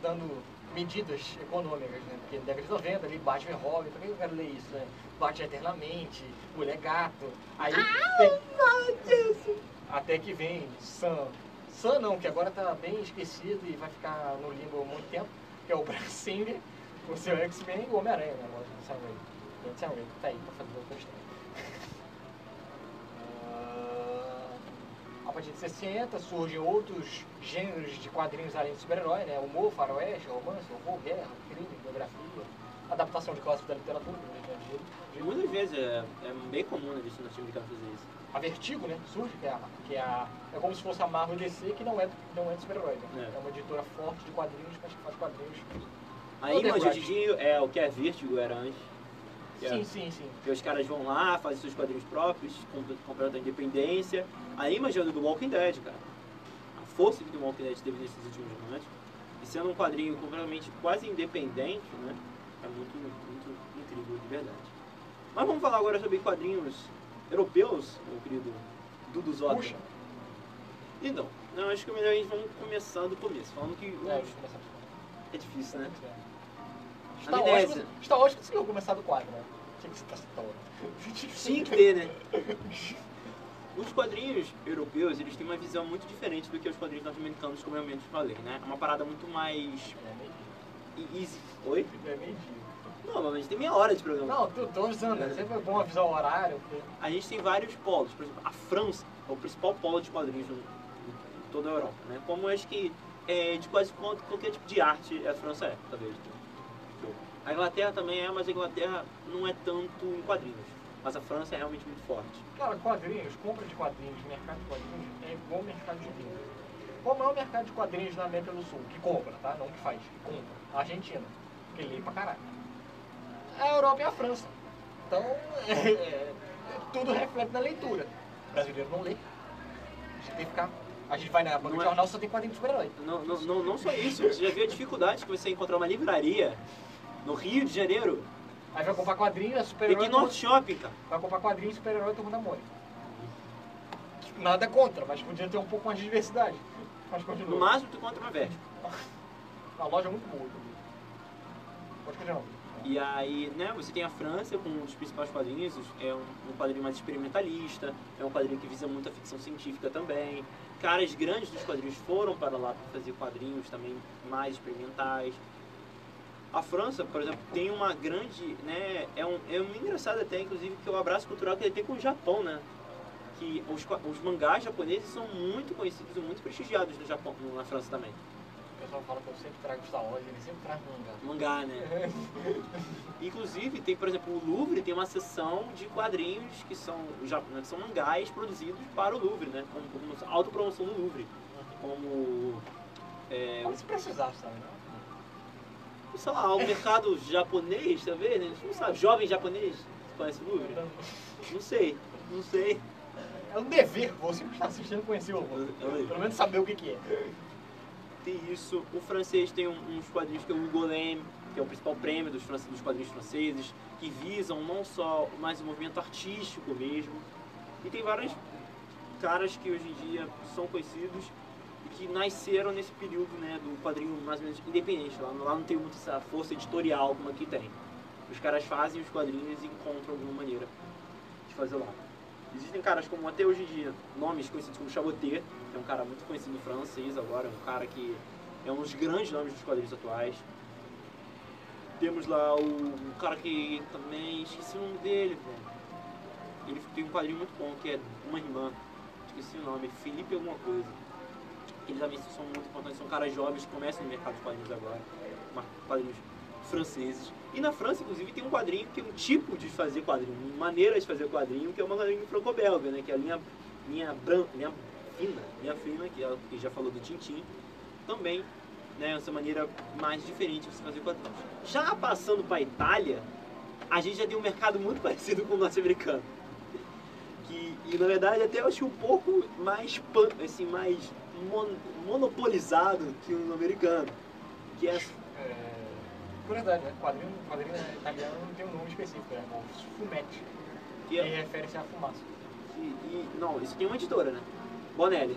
dando medidas econômicas, né? Porque na década de 90 ali, Batman e Robin, por que eu quero ler isso, né? Batman Eternamente, Mulher Gato, aí tem... Até que vem Sam. Sam não, que agora tá bem esquecido e vai ficar no limbo há muito tempo, que é o Brian Singer, o seu X-Men e o Homem-Aranha, né? Agora, Sam Raimi. Sam Raimi, tá aí pra fazer outra história. Partir de 60 surgem outros gêneros de quadrinhos além de super-herói, né? Humor, faroeste, romance, horror, guerra, crime, biografia, adaptação de clássicos da literatura, como a gente já E viu. muitas vezes é, é bem comum na vista norte-americana fazer isso. A Vertigo, né? Surge, que é, a, que é, a, é como se fosse a Marvel DC, que não é, não é de super-herói, né? É. É. uma editora forte de quadrinhos, mas que faz quadrinhos. A Image The hoje em dia é o que é Vertigo era antes. Que é- Sim, sim, sim. Porque os caras vão lá, fazem seus quadrinhos próprios, com completa independência. A Image é do Walking Dead, cara. A força que o Walking Dead teve nesses últimos anos. E sendo um quadrinho completamente quase independente, né? É muito, muito incrível, de verdade. Mas vamos falar agora sobre quadrinhos europeus, meu querido Dudu Zota. Puxa. Então, não, acho que é melhor a gente vamos começar do começo, falando que os- É, eu começar. é difícil, né? Está Amnésia. ótimo, está ótimo que você começar do quadro, né? Tinha que estar. Tinha que ter, né? Os quadrinhos europeus, eles têm uma visão muito diferente do que os quadrinhos norte-americanos, como eu mesmo falei, né? É uma parada muito mais É easy. Oi? É meio. Não, mas a gente tem meia hora de programa. Não, tô, tô avisando, né? Sempre é bom avisar o horário. porque- A gente tem vários polos. Por exemplo, a França é o principal polo de quadrinhos em toda a Europa, né? Como eu acho que é, de quase qual- qualquer tipo de arte a França é, talvez. A Inglaterra também é, mas a Inglaterra não é tanto em quadrinhos. Mas a França é realmente muito forte. Cara, quadrinhos, compra de quadrinhos, mercado de quadrinhos é igual mercado de vinho. Como é o mercado de quadrinhos na América do Sul? Que compra, tá? Não que faz, que compra. A Argentina, que lê pra caralho. A Europa e a França. Então, é, é, tudo reflete na leitura. O brasileiro não lê. A gente tem que ficar. A gente vai na banca Não de é- jornal, só tem quadrinho de super-herói. Não, não, não, não só isso, você já viu a dificuldade que você encontrar uma livraria no Rio de Janeiro Aí vai comprar quadrinho, é e super-herói. aqui no Shopping, cara. Vai comprar quadrinho, super-herói e turma da Mônica. Nada contra, mas podia ter um pouco mais de diversidade. Mas continua. No máximo tu encontra uma verde. A loja é muito boa também. Pode continuar. E aí, né, você tem a França com um dos principais quadrinhos, é um, um quadrinho mais experimentalista, é um quadrinho que visa muito a ficção científica também. Caras grandes dos quadrinhos foram para lá para fazer quadrinhos também mais experimentais. A França, por exemplo, tem uma grande, né, é um, é um engraçado até, inclusive, que o abraço cultural que ele tem com o Japão, né? Que os, os mangás japoneses são muito conhecidos e muito prestigiados no Japão, na França também. O pessoal fala que eu sempre trago Star Wars, ele sempre traz mangá. Mangá, né? Inclusive, tem, por exemplo, o Louvre tem uma seção de quadrinhos que são, né, que são mangás produzidos para o Louvre, né? Como, como autopromoção do Louvre. Como, é, Como se precisasse, né? Sei lá, o mercado japonês, talvez, né? Não sabe, jovem japonês, você conhece o Louvre? Não sei, não sei. É um dever você que está assistindo conhecer o Louvre. Pelo menos saber o que, que é. Tem isso. O francês tem um- uns quadrinhos que é o Angoulême, que é o principal prêmio dos, france- dos quadrinhos franceses, que visam não só mais o movimento artístico mesmo. E tem vários caras que hoje em dia são conhecidos que nasceram nesse período né, do quadrinho mais ou menos independente. Lá, lá não tem muita essa força editorial como aqui tem. Os caras fazem os quadrinhos e encontram alguma maneira de fazer lá. Existem caras como até hoje em dia, nomes conhecidos como Chabotet, que é um cara muito conhecido francês agora, um cara que é um dos grandes nomes dos quadrinhos atuais. Temos lá o, um cara que também esqueci o nome dele, velho. Ele tem um quadrinho muito bom que é uma irmã, esqueci o nome, Felipe alguma coisa. Eles também são muito importantes, são caras jovens que começam no mercado de quadrinhos agora, quadrinhos franceses. E na França, inclusive, tem um quadrinho que é um tipo de fazer quadrinho, maneira de fazer quadrinho, que é uma quadrinho franco-belga, né? Que é a linha, linha branca, linha fina, linha fina, que, é, que já falou do Tintin, também, né? Essa maneira mais diferente de se fazer quadrinhos. Já passando para a Itália, a gente já tem um mercado muito parecido com o norte-americano. Que, e na verdade até eu acho um pouco mais pan, assim, mais mon- monopolizado que o americano. Que é É, curiosidade, né? Quadrinho, quadrinho italiano não tem um nome específico, né? O fumetti, que que é refere-se à fumaça. E, e- não, isso aqui é uma editora, né? Bonelli.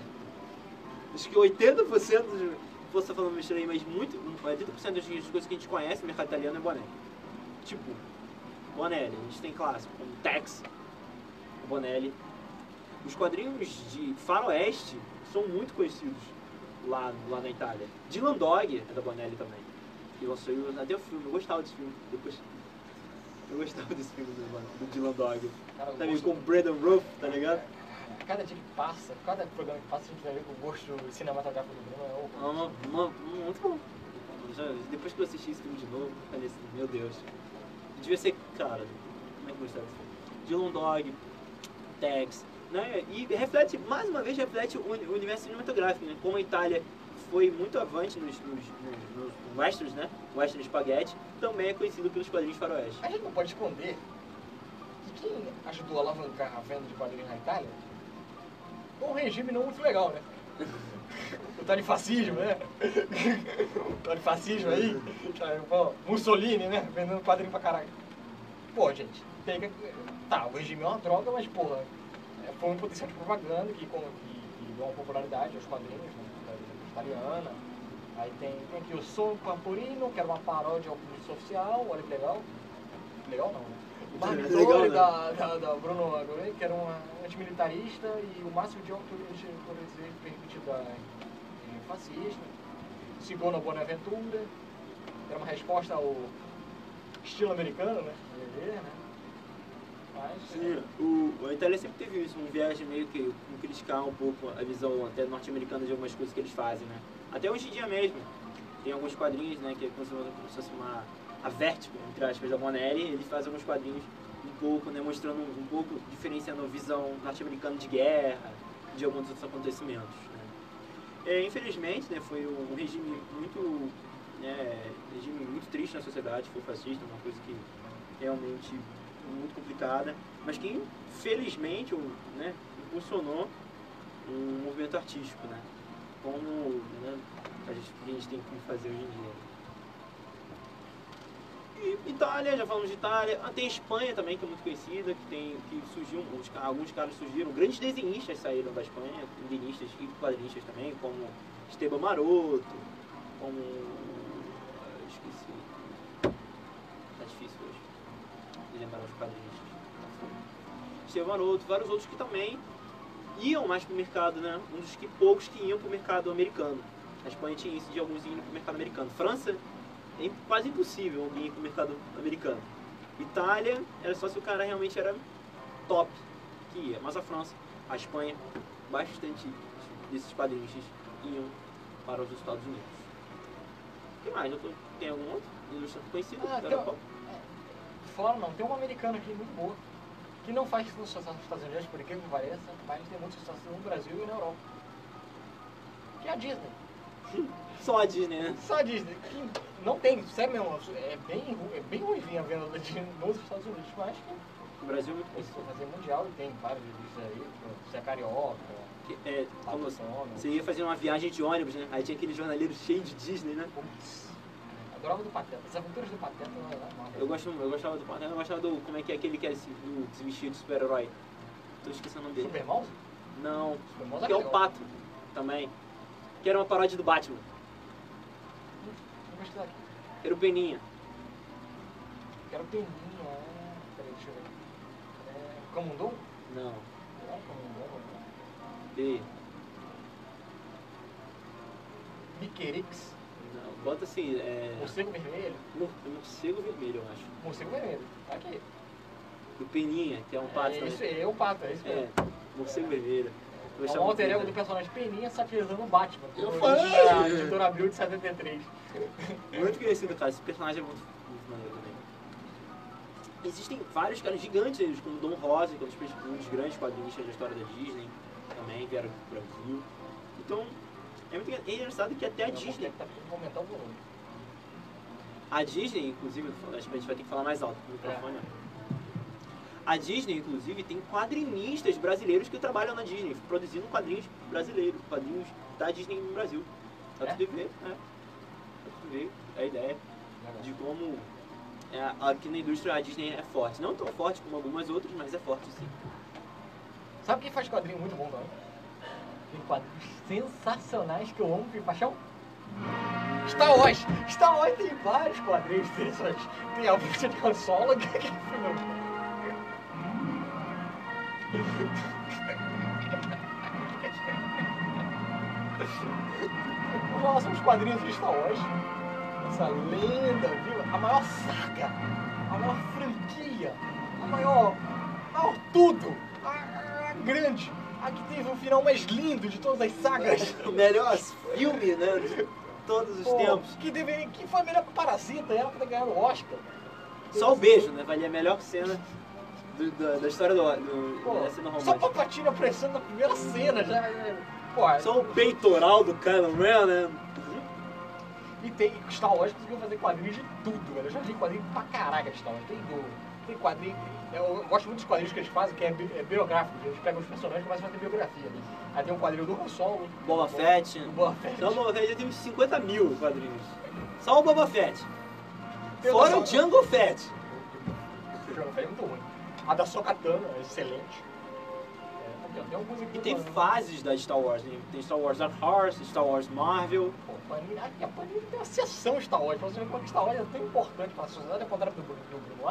Acho que 80% de. Você tá falando besteira aí, mas muito. 80% das coisas que a gente conhece no mercado italiano é Bonelli. Tipo, Bonelli. A gente tem clássico como Tex, Bonelli. Os quadrinhos de faroeste são muito conhecidos lá, lá na Itália. Dylan Dog é da Bonelli também. E lançou até o filme. Eu gostava desse filme. Depois. Eu gostava desse filme do, do Dylan Dog. Cara, Também gosto- com o Brandon Roof, tá ligado? Cada dia que passa, cada programa que passa, a gente vai ver que o gosto cinematográfico do Bruno é o Uma, muito bom. Já- depois que eu assisti esse filme de novo, falei assim, meu Deus. Devia ser, cara, como é que eu gostava desse filme? Dylan Dog, Tex, né? E reflete, mais uma vez, reflete o, uni- o universo cinematográfico, né? Como a Itália foi muito avante nos, nos, nos, westerns, né? Western Spaghetti, também é conhecido pelos quadrinhos faroeste. A gente não pode esconder que quem ajudou a alavancar a venda de quadrinhos na Itália foi um regime não muito legal, né? O tal de fascismo, né? O tal de fascismo aí. Mussolini, né? Vendendo quadrinho pra caralho. Pô, gente, pega. Tá, o regime é uma droga, mas, porra, foi um potencial de propaganda que, com- que, que deu uma popularidade aos quadrinhos, né? Da italiana. Aí tem, tem aqui o Son Pamporino, que era uma paródia ao polícia oficial, olha que legal. Legal não, né? O Legal, Marmitore né? da, da, da Bruno Agoré, que era um antimilitarista, e o máximo de autoridade permitido a em fascista. Segundo Bonaventura, era uma resposta ao estilo americano, né? Né? Sim, o, a Itália sempre teve isso, um viagem meio que um criticar um pouco a visão até norte-americana de algumas coisas que eles fazem, né? Até hoje em dia mesmo. Tem alguns quadrinhos, né, que é como se fosse uma a Vertigo, entre aspas, da Bonelli, eles fazem alguns quadrinhos um pouco, né, mostrando um pouco, diferenciando a visão norte-americana de guerra, de alguns outros acontecimentos, né? É, infelizmente, né, foi um regime muito, né, regime muito triste na sociedade, foi fascista, uma coisa que realmente muito complicada, mas que felizmente né, impulsionou um movimento artístico, né? Como né, a, gente, a gente tem que fazer hoje em dia. E Itália, já falamos de Itália. Ah, tem Espanha também, que é muito conhecida, que tem que surgiu, alguns caras surgiram, grandes desenhistas saíram da Espanha, desenhistas e quadrinistas também, como Esteban Maroto, como. ah, Esqueci. Tá difícil hoje lembrar os quadrinistas. Esteban Maroto, vários outros que também iam mais pro mercado, né? Um dos que, poucos que iam pro mercado americano. A Espanha tinha isso de alguns indo pro mercado americano. França, é quase impossível alguém ir pro mercado americano. Itália, era só se o cara realmente era top que ia. Mas a França, a Espanha, bastante desses quadrinistas iam para os Estados Unidos. O que mais? Eu tô- Tem algum outro ilustrante conhecido? Ah, não, tem uma americana aqui muito boa, que não faz sucesso nos Estados Unidos, por incrível que pareça, mas tem muito sucesso no Brasil e na Europa. Que é a Disney. Só a Disney, né? Só a Disney. Que não tem, sério mesmo, é bem, é bem ruimzinha a venda da Disney nos Estados Unidos, mas que O Brasil é muito a fazer mundial e tem vários revistas aí, tipo, Zé Carioca. É, como você, você ia fazer uma viagem de ônibus, né? Aí tinha aquele jornaleiro cheio de Disney, né? Putz, adorava do Pateta. As aventuras do Pateta não é nada. Eu, gosto, eu gostava do eu gostava do. Como é que é aquele que é esse, do se vestir de super-herói? Tô esquecendo o nome dele. Super Mouse? Não, Super Mouse que é o legal. Pato também. Que era uma paródia do Batman. Vou pesquisar aqui. Era o Peninha. Quero peninha. ah, Peraí, deixa eu ver. É, Camundongo? Não. Não é Camundongo. B. Biquerix. Não. Bota assim, é. Morcego vermelho. mor- Morcego vermelho, eu acho. Morcego vermelho. Tá aqui. Do Peninha, que é um pato é, isso também. aí, é o pato, é isso É, mesmo. morcego vermelho. Eu É o alter ego do dele. personagem Peninha satirizando o Batman. Eu do- falei! Da editora Abril de 73. Muito conhecido, cara. Esse personagem é muito, muito maneiro também. Existem vários caras gigantes, eles, como Dom Rosa, que é um dos, um dos grandes quadrinistas da história da Disney, também vieram pro Brasil. Então, é muito é engraçado que até a Disney, Tá tentando aumentar o volume. a Disney, inclusive, acho que a gente vai ter que falar mais alto no microfone. ó. A Disney, inclusive, tem quadrinistas brasileiros que trabalham na Disney, produzindo quadrinhos brasileiros, quadrinhos da Disney no Brasil. Pra É? tu ver, é. Pra tu ver a ideia de como é, aqui na indústria a Disney é forte. Não tão forte como algumas outras, mas é forte sim. Sabe quem faz quadrinho muito bom também? Tem quadrinhos sensacionais que eu amo de paixão. Star Wars! Star Wars tem vários quadrinhos interessantes. Tem a Bruxa de Han Solo, que é filme. Com relação aos quadrinhos de Star Wars, essa lenda, viu? A maior saga, a maior franquia, a maior, a maior tudo, a, a grande, a que teve o final mais lindo de todas as sagas. O melhor filme, né? De todos os Pô, tempos. Que, deveria, que foi melhor que Parasita, era pra ter ganhado o Oscar. Só o beijo, né? Valia a melhor cena do- da- da história do, do, Pô, da cena só romântica. Palpatine aparecendo na primeira cena já. já- Pô, Só o peitoral do Kylo Ren, né? E tem Star Wars conseguiu fazer quadrinhos de tudo, velho. Eu já vi quadrinho pra caraca de Star Wars. Tem do. Tem quadrinho. Eu gosto muito dos quadrinhos que eles fazem, que é, bi- é biográfico. Eles pegam os personagens e começam a fazer biografia. Né? Aí tem um quadrinho do Han Solo. Boba Fett. Do Boba Fett. Só o Boba Fett já tem uns 50 mil quadrinhos. Só o Boba Fett. Tem Fora o Django Fett. O Boba Fett é muito ruim. A da Sokatana é excelente. É, tem alguns aqui. E tem fases da Star Wars. né? Tem Star Wars Dark Horse, Star Wars Marvel. Pô, Panini, aqui, a Panini tem uma sessão Star Wars, pra você ver como que Star Wars é tão importante para a sociedade, ao contrário do Bruno, do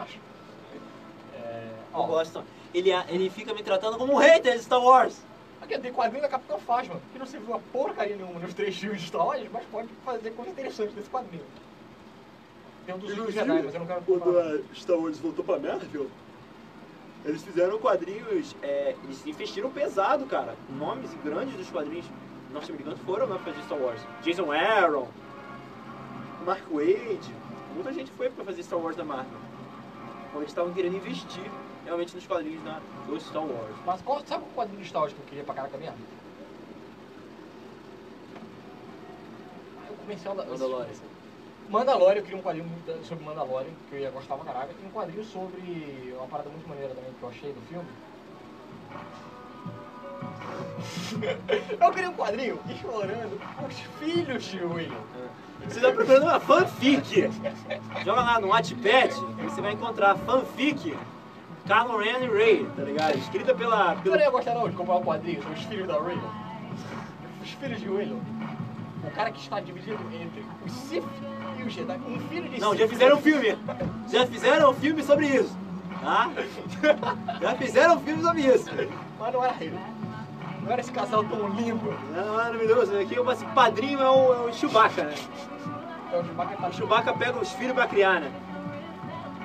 Gosto. Ele, ele fica me tratando como um hater de Star Wars. aqui tem quadrinho da Capitã Phasma, que não se viu uma porcaria nenhuma nos três filmes de Star Wars, mas pode fazer coisas interessantes desse quadrinho. Tem um dos Jedi, mas eu não quero Quando falar. a Star Wars voltou pra Marvel, eles fizeram quadrinhos. é, eles investiram pesado, cara. Nomes grandes dos quadrinhos norte-americanos foram lá fazer Star Wars. Jason Aaron, Mark Wade. Muita gente foi pra fazer Star Wars da Marvel. Quando eles estavam querendo investir realmente nos quadrinhos da, do Star Wars. Mas qual, sabe o quadrinho de Star Wars que eu queria pra caraca mesmo? Ah, o comercial da... Mandalorian. Mandalorian, eu queria um quadrinho muito sobre Mandalorian, que eu ia gostar pra caraca. E um quadrinho sobre uma parada muito maneira também que eu achei do filme. eu queria um quadrinho explorando os filhos de William. Você tá procurando uma fanfic. Joga lá no Wattpad e você vai encontrar fanfic Kylo Ren e Rey, tá ligado? Escrita pela... Você pela... não ia gostar não de comprar um quadrinho sobre os filhos da William? Os filhos de William. O cara que está dividido entre o Sith e o Jedi. Um filho de Não, Sith já fizeram um filme. Já fizeram um filme sobre isso. Tá? Já fizeram um filme sobre isso. Mas não era ele. Não era esse casal tão lindo. É maravilhoso. Aqui eu assim, padrinho é o, é o Chewbacca, né? É o Chewbacca tá O Chewbacca pega os filhos pra criar, né?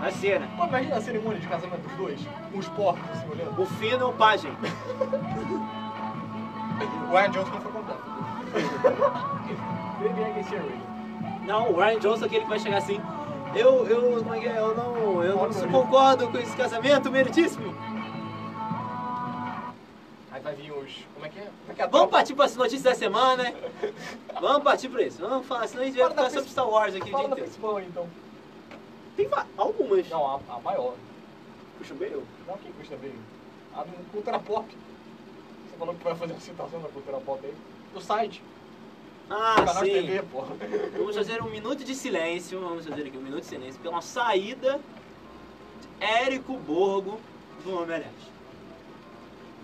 A cena. Pô, imagina a cerimônia de casamento dos dois, com os porcos assim olhando. O Finn é o pajem. O Ryan Johnson não foi completo. Baby I can see Ray. Não, o Ryan Johnson é aquele que vai chegar assim. Eu, eu, como é que é? Eu não, eu não concordo com esse casamento meritíssimo. Aí vai vir os. Como é que é? Como é que é Vamos partir para as notícias da semana, né? Vamos partir para isso. Vamos falar, senão a gente vai Fala da ficar sobre Star Wars aqui o Fala dia da inteiro. principal então. Tem algumas. Não, a, a maior. Puxa, bem eu. Não, quem custa bem? A do Cultura Pop. Você falou que vai fazer uma citação da Cultura Pop aí. Do site. Ah, do canal sim. TV, pô. Vamos fazer um minuto de silêncio. Vamos fazer aqui um minuto de silêncio pela saída de Érico Borgo do Omelete.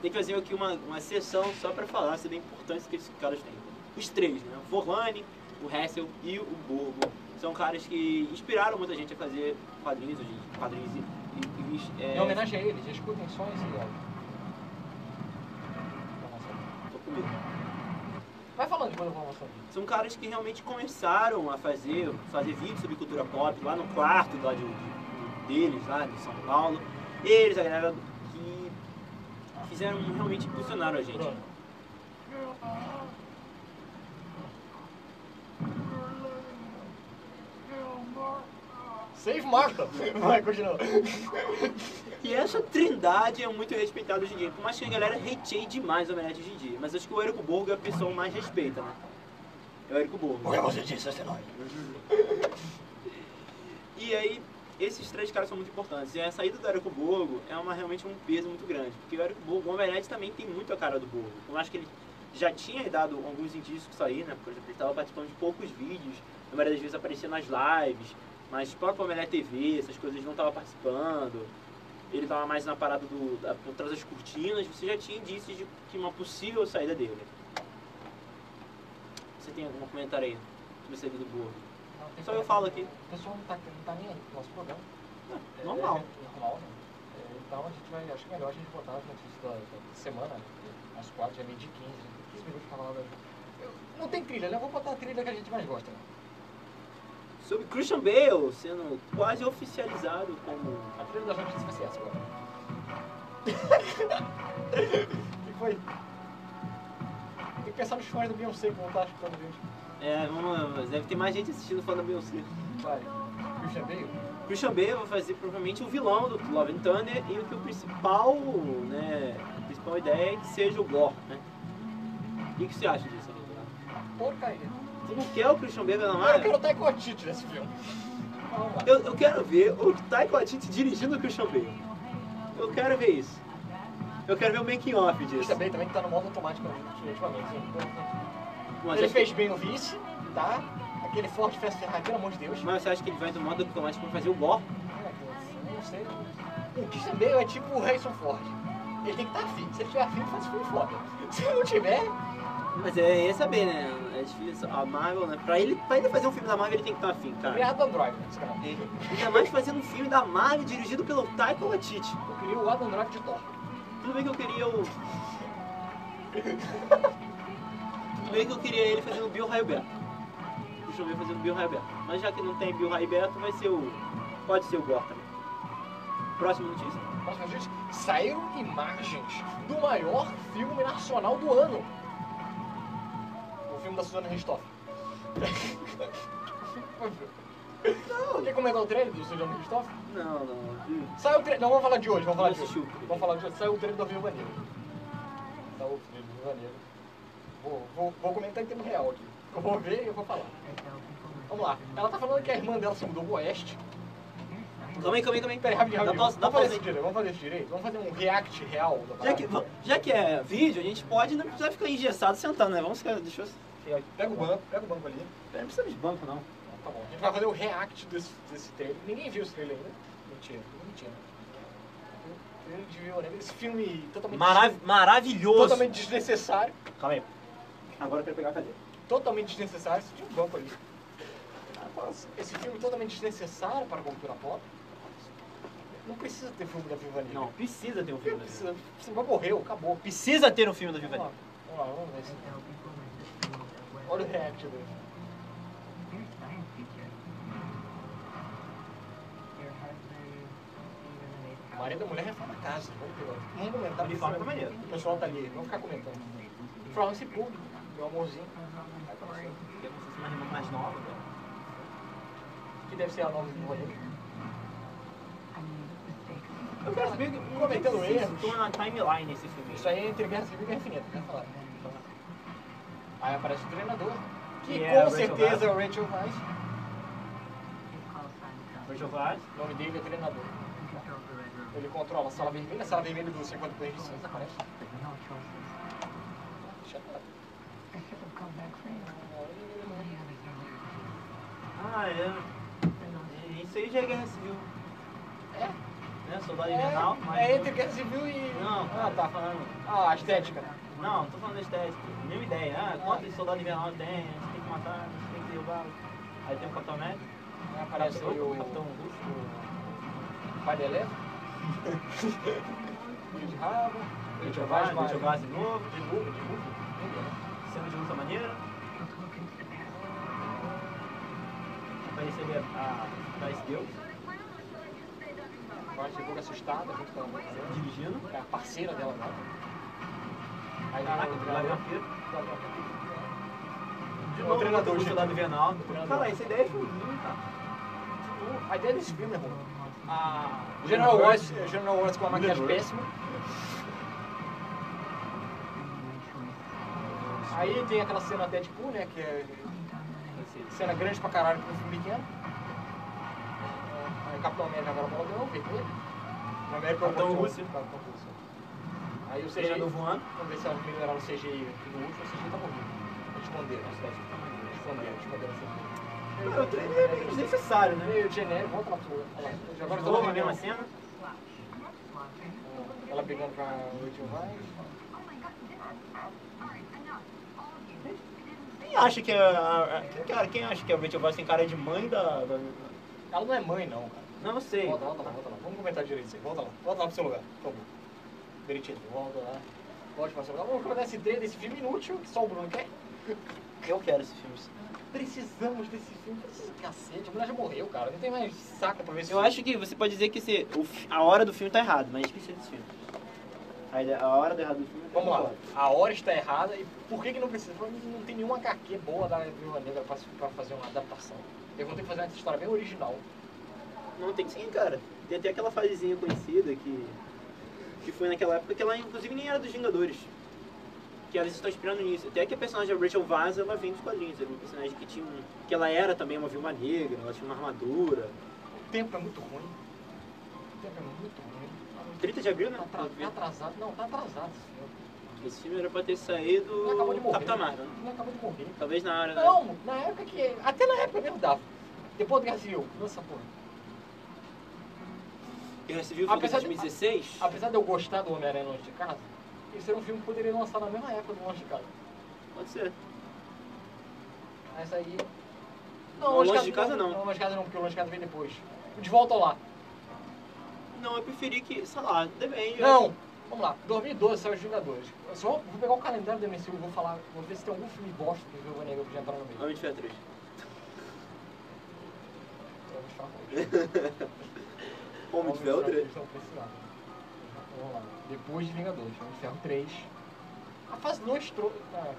Tem que fazer aqui uma, uma sessão só para falar sobre a importância que esses caras têm. Os três, né? O Forlani, o Hessel e o Borgo. São caras que inspiraram muita gente a fazer quadrinhos hoje, quadrinhos e, e- e, é, Em homenagem a eles, escutem só esse áudio. tô com medo. Vai falando depois da informação. São caras que realmente começaram a fazer, fazer vídeos sobre cultura pop lá no quarto lá de, de- deles, lá de São Paulo. Eles, a galera que fizeram, realmente impulsionaram a gente. Bruno. Save Martha! Vai, continua. E essa trindade é muito respeitada hoje em dia. Por mais que a galera hateie demais o Omelete hoje em dia. Mas acho que o Érico Borgo é a pessoa mais respeita, né? É o Érico Borgo. Porque você disse esse nome. E aí, esses três caras são muito importantes. E a saída do Érico Borgo é uma, realmente um peso muito grande. Porque o Érico Borgo, o Homem-Aranha também tem muito a cara do Borgo. Eu acho que ele já tinha dado alguns indícios que sair, né? Por exemplo, ele estava participando de poucos vídeos. Na maioria das vezes aparecia nas lives. Mas próprio Homem-Aranha TV, essas coisas não estava participando. Ele estava mais na parada do, da, por trás das cortinas. Você já tinha indícios de que uma possível saída dele. Você tem algum comentário aí sobre a saída do Borgo? Não, Só eu falo aqui. O pessoal não tá, não tá nem aí no nosso programa. É, normal. É, normal, né? É, então a gente vai, acho que é melhor a gente botar as notícias da, da semana, né? às quatro, já é meio de 15, né? 15 minutos pra falar da... Eu- Não tem trilha, né? Eu vou botar a trilha que a gente mais gosta, né? Sobre Christian Bale sendo quase oficializado como A trilha das notícias vai ser essa agora. O que foi? Tem que pensar nos fãs do Beyoncé que vão estar escutando a gente. É, vamos, deve ter mais gente assistindo falando da Beyoncé. Vai. Christian Bale? Christian Bale vai fazer provavelmente o vilão do Love and Thunder e o que o principal, né, a principal ideia é que seja o Gore, né? O que, que você acha disso? Porcaria. Você não quer o Christian Bale na Eu Marvel? quero o Taika Waititi nesse filme. Eu, eu quero ver o Taika Waititi dirigindo o Christian Bale. Eu quero ver isso. Eu quero ver o making off disso. Christian Bale também tá no modo automático ultimamente. hein? Mas Ele acho fez bem no Vice, tá? Aquele Ford Festa Ferrari, pelo amor de Deus. que- Mas você acha que ele vai do modo automático pra fazer o Gore? Eu não sei. O Christian Bale é tipo o Harrison Ford. Ele tem que estar afim. Se ele tiver afim, faz filme foda. Se ele não tiver, Mas é, é saber, né? É difícil. A Marvel, né? Pra ele, pra ele fazer um filme da Marvel, ele tem que estar afim, cara. criado Android, né? esse canal. É, Ainda mais fazendo um filme da Marvel dirigido pelo Taika Waititi. Eu queria o Adam Drive de Thor. Tudo bem que eu queria o... Tudo bem que eu queria ele fazendo o Bill Raio-Beto. Deixa eu ver fazendo o Bill Raio-Beto. Mas já que não tem Bill Raio-Beto, vai ser o... Pode ser o Gore também. Próxima notícia. Próxima gente, saíram imagens do maior filme nacional do ano. Da Suzana Ristoff. Não. Quer comentar o trailer do Suzana Ristoff? Não, não. Saiu o trailer. Não, vamos falar de hoje, vamos falar de hoje. Vamos falar de hoje. Saiu o trailer do Viúva Negra. Saiu o trailer Viúva Negra. Vou, vou, vou comentar em tempo real aqui. Eu vou ver e eu vou falar. Vamos lá. Ela tá falando que a irmã dela se mudou pro Oeste. Calma aí, calma aí, calma aí. Peraí, rapidinho, rapidinho. pausa, vamos, fazer direito, vamos fazer isso direito. Vamos fazer um react real da Já que, já que é vídeo, a gente pode não precisa ficar engessado sentando, né? Vamos ficar. Deixa eu. Aqui. Pega o banco, pega o banco ali. Não precisa de banco, não. Tá bom. A gente vai fazer o react desse, desse trailer. Ninguém viu esse trailer ainda. Mentira, mentira. Negra, esse filme totalmente, Marav maravilhoso. totalmente desnecessário. Calma aí. Agora eu quero pegar a cadeira. Totalmente desnecessário. Tinha um banco ali. Esse filme totalmente desnecessário para a cultura pop. Não precisa ter filme da Viúva Negra. Não, precisa ter um filme da precisa. Você vai morrer, acabou. Precisa ter um filme da Viúva Vamos lá, Negra. vamos lá, vamos ver. Olha o react dele. O marido da mulher reforma a casa. Vamos ver. Vamos comentar. Uniforme é maneiro. O pessoal tá ali. Vamos ficar comentando. Florence Pugh, meu amorzinho. É como se fosse uma irmã mais nova, né? Que deve ser a nova dele. Eu quero saber Cometendo é erros. situa na timeline esse filme. Isso aí é entre Guerra Civil e Guerra Infinita, quer falar. Aí aparece o treinador. Que Que é com Rachel certeza é o Rachel Weisz. Rachel Weisz. O nome dele é treinador. Ele controla a sala vermelha, a sala vermelha do 50 Plays de cinza aparece. Deixa eu falar. Ah, é. É, Isso aí já é guerra civil. É, Né? Soldado invernal. é, mas- é entre Guerra Civil e. Não, ah, tá. falando. Ah, a estética. Não, tô falando da estética. Mesma ideia. Ah, quantos soldados invernal tem? Você tem que matar, você tem que derrubar. Aí tem o Capitão América. Aí aparece o. Capitão Russo. o Eleva. Filho de rabo. Rachel Weisz, Weisz, Rachel Weisz de novo. De novo, de novo. Cena de luta maneira. Aparece ali a, Dice Deus Agora chegou assustada junto com a mãe dela. dirigindo. É a parceira dela agora. Aí Caraca, o o treinador. Gavião De É o novo, treinador, o gente. soldado invernal. treinador. Cara, essa ideia foi ruim, cara. A ideia desse filme é ruim. A General Watts, General Watts com uma maquiagem Universe. péssima. Aí tem aquela cena Deadpool, né? Que é cena grande pra caralho pra um filme pequeno. É, No Capitão América agora a bola ganhou, vermelho. No América Capitão Rússia. Capitão Rússia. Aí o CGI, novo ano. vamos ver se elas melhoraram o CGI no último, o CGI tá morrendo. Esconderam, a cidade esconderam, esconderam o CGI. O trailer é meio desnecessário, né? Meio genérico, volta lá pro. Agora De tô novo a vendo mesma cena. Ela brigando com a Rachel Weisz. Quem acha que a, a- quem, cara, quem acha que a Rachel Weisz tem cara de mãe da, da... Ela não é mãe, não, cara. Não, eu sei. Volta, volta lá, volta lá. Vamos comentar direito isso aí. Volta lá. Volta lá pro seu lugar, por favor. Beritito, volta lá. O seu lugar. Vamos comentar esse trailer desse filme inútil que só o Bruno quer. Eu quero esse filme. Precisamos desse filme. Cacete. A mulher já morreu, cara. Não tem mais saco pra ver esse Eu filme. acho que você pode dizer que esse, o a hora do filme tá errada, mas precisa desse filme. A, ide- a hora do errado do filme tá Vamos lá. errada. A hora está errada e por que, que não precisa? Não tem nenhuma HQ boa da Viúva Negra pra, pra fazer uma adaptação. Eles vão ter que fazer uma história bem original. Não tem sim, cara. Tem até aquela fasezinha conhecida que, que foi naquela época que ela inclusive nem era dos Vingadores. Que elas estão inspirando nisso. Até que a personagem da Rachel Vaz, ela vem dos quadrinhos. Era uma personagem que tinha um, que ela era também uma viúva negra, ela tinha uma armadura. O tempo é muito ruim. O tempo é muito ruim. 30 de abril, né? Tá, tá atrasado. Não, tá atrasado esse filme. Esse filme era pra ter saído acabou de morrer. Capitão Marvel. né? Ele acabou de morrer. Talvez na hora. né? Não, na época que. Até na época mesmo dava. Depois do Guerra Civil, lança porra. Guerra Civil foi em Apesar de- 2016. Apesar de eu gostar do Homem-Aranha Longe de Casa, esse era um filme que poderia lançar na mesma época do Longe de Casa. Pode ser. Essa aí. Não, Longe de Casa não. Não, Longe de Casa não, porque o Longe de Casa vem depois. De volta ao lá. Não, eu preferi que, sei lá, depende. Não! Vamos lá, 2012 saiu os Vingadores. Eu só vou pegar o calendário do MCU e vou falar, vou ver se tem algum filme bosta do Viúva Negra que já entrar no meio. Homem de Ferro 3. Homem de Ferro 3. Eles estão precisando. Vamos lá. Depois de Vingadores, Homem de Ferro 3. A fase 2 trouxe. Ah,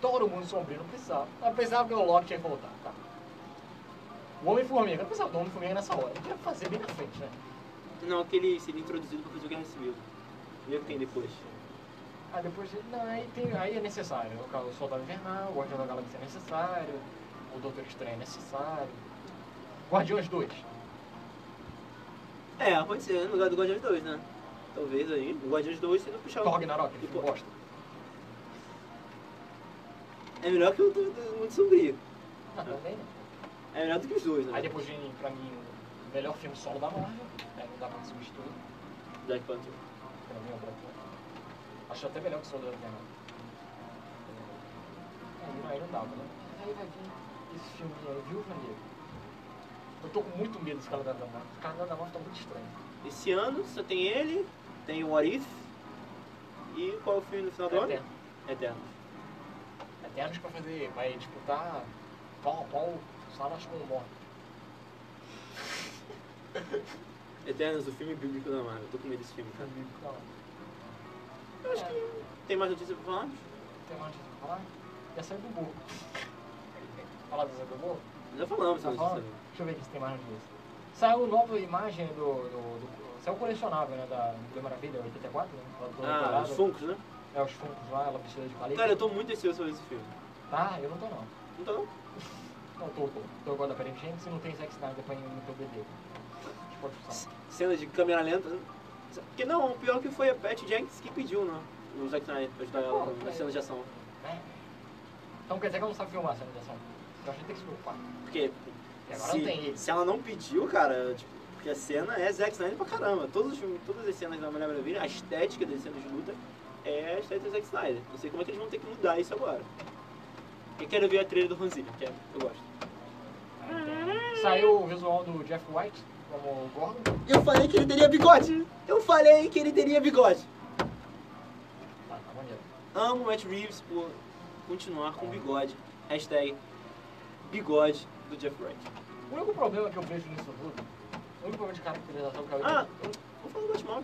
Thor, o Mundo Sombrio, não precisava. Não precisava que o Loki tinha que voltar. Tá. O Homem-Formiga, não precisava do Homem-Formiga nessa hora. Tinha que fazer bem na frente, né? Não, aquele seria introduzido pra fazer o Guerra Civil. Vê o que tem depois. Aí depois. Não, aí, tem, aí é necessário. O Soldado Invernal, o Guardião da Galáxia é necessário. O Doutor Estranho é necessário. Guardiões 2. É, pode ser, no lugar do Guardiões 2, né? Talvez aí, o Guardiões 2 sendo puxar Thor o... Ragnarok, Tipo, bosta. É melhor que o do, do Mundo Sombrio. Não, também né? É melhor do que os dois, né? Aí depois vem, pra mim, o melhor filme solo da Marvel. Aí não dá pra substituir. Black Panther. Pra mim é o Black Panther. Acho até melhor que o Soldado Invernal. Aí, aí não dava, né? Aí vai vir esse filme aí, Viúva Negra. Eu tô com muito medo desse calendário da Marvel. O calendário da Marvel tá muito estranho. Esse ano só tem ele, tem o What If, e qual é o filme no final do ano? Eterno. Eternos. Eternos pra fazer, vai disputar pau a pau Salas com o Morte. Eternos, o filme bíblico da Marvel. Tô com medo desse filme, cara. Não, Eu acho que tem mais notícia pra falar? tem mais coisa pra falar? Já saiu do burro. Falar do Zé do burro? Já falamos, Tá né? Deixa eu ver aqui se tem mais notícia. Saiu nova imagem do. do, do saiu o colecionável, né? Da Mulher Maravilha, 84, né? Ah, os Funkos, né? É, os funcos lá, ela vestida de paleta. Cara, eu tô muito ansioso sobre esse filme. Tá, eu não tô não. Não tô não? Não, tô, tô. Tô igual da Perry Jenkins e não tem Zack Snyder pra no teu bebê. Pode funcionar. Cena de câmera lenta. Porque não, o pior que foi a Pat Jenkins que pediu, né? O Zack Snyder pra ajudar ela Pô, na cena de ação. É. Então quer dizer que ela não sabe filmar a cena de ação. Eu acho que tem que se preocupar. Porque Agora se, não tem se ela não pediu, cara, tipo, porque a cena é Zack Snyder pra caramba. Todos todas as cenas da Mulher Maravilha, a estética das cenas de luta é a estética do Zack Snyder. Não sei como é que eles vão ter que mudar isso agora. Eu quero ver a trilha do Hans Zimmer, que é, eu gosto. Saiu o visual do Jeff White como o Gordon. Eu falei que ele teria bigode! Eu falei que ele teria bigode! Tá, tá maneiro. Amo Matt Reeves por continuar com bigode. Hashtag bigode do Jeff Wright. O único problema que eu vejo nisso tudo, o único problema de caracterização que eu Ah, eu vou falar do Batman.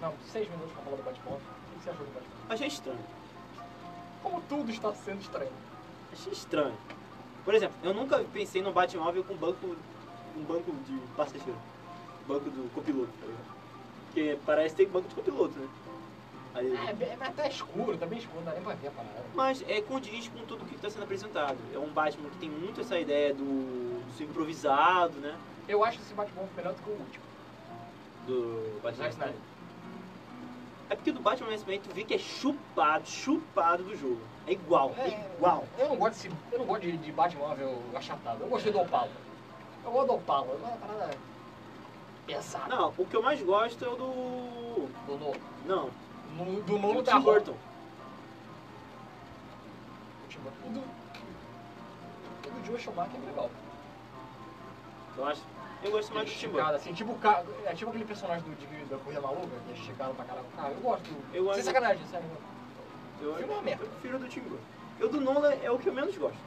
Não, seis minutos pra falar do Batman. O que você achou do Batman? Achei estranho. Como tudo está sendo estranho. Achei estranho. Por exemplo, eu nunca pensei no Batmóvel com banco, um banco de passageiro. Banco do copiloto, tá ligado? Porque parece ter banco de copiloto, né? Aí, É, bem- mas tá escuro, tá bem escuro, não dá nem pra ver a parada. Mas é condiz com tudo que está sendo apresentado. É um Batman que tem muito essa ideia do, do improvisado, né? Eu acho esse Batman melhor do que o último. Do Batman Snyder. É porque do Batman Superman tu vê que é chupado, chupado do jogo. É igual, é, É. igual. Eu não gosto, desse, eu não gosto de, de Batmóvel achatado. Eu gostei do Opala. Eu gosto do Opala. É uma parada pesada. Não, o que eu mais gosto é o do. Do, do, Não, no, do nono Tim. Burton. O do, o do Joe Schumacher é legal. Eu acho. Eu gosto mais do Tim Burton. assim, tipo, ca- é tipo aquele personagem do, de, da Corrida Maluca, que é esticado pra caralho. Ah, eu gosto. do- Eu gosto- Sem sacanagem, sério. Eu, filme é uma merda. eu prefiro o do Tim Burton. Eu do Nolan é o que eu menos gosto.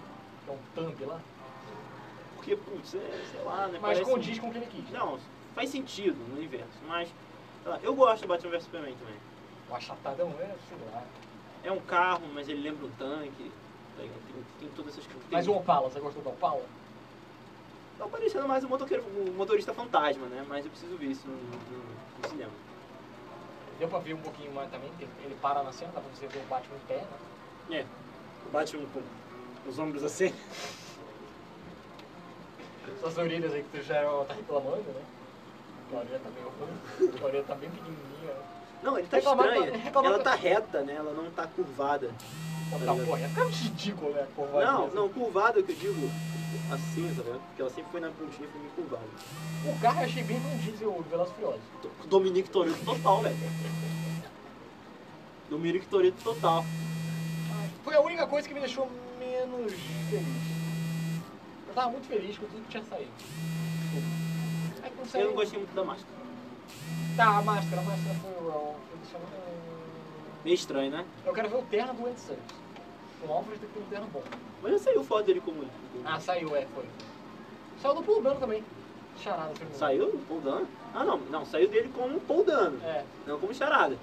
Que é um thumb lá. Porque, putz, é, sei lá, né? Mas parece- condiz com o que ele quis. Não, faz sentido no universo, mas. sei lá, eu gosto do Batman vs Superman também. O achatadão é, sei lá. É um carro, mas ele lembra um tanque. ligado? Tem, tem todas essas coisas. Mas o Opala, você gostou do Opala? Tá parecendo mais o motoqueiro, o motorista fantasma, né? Mas eu preciso ver isso no, no- no cinema. Deu pra ver um pouquinho mais também, que ele para na cena, dá pra você ver o Batman em pé, né? É. O Batman com os ombros assim. Suas orelhas aí que tu já tá reclamando, né? A orelha tá meio ruim, a orelha tá bem pequenininha. né? Não, ele tá Reclamar- estranha. reclamar- Ela tá reta, né? Ela não tá curvada. Tá, porra, é ficando ridículo, né? Curvadinha, Não, assim. não, curvada que eu digo assim, tá vendo? Porque ela sempre foi na pontinha e foi meio curvada. O carro eu achei bem Vin Diesel e Furiosos. Dominique Toretto total, velho. Dominique Toretto total. Foi a única coisa que me deixou menos feliz. Eu tava muito feliz com tudo que tinha saído. Eu não gostei muito da máscara. Tá, a máscara, a máscara foi o... Eu, deixava- Meio estranho, né? eu quero ver o terno do Andy. O Alfred tem que ter um terno bom. Mas já saiu foto dele como. Ah, saiu, é, foi. Saiu do Paul Dano também. Charada, se eu não me engano. Saiu do Paul Dano? Ah, não. Não, saiu dele como Paul Dano. É. Não como charada.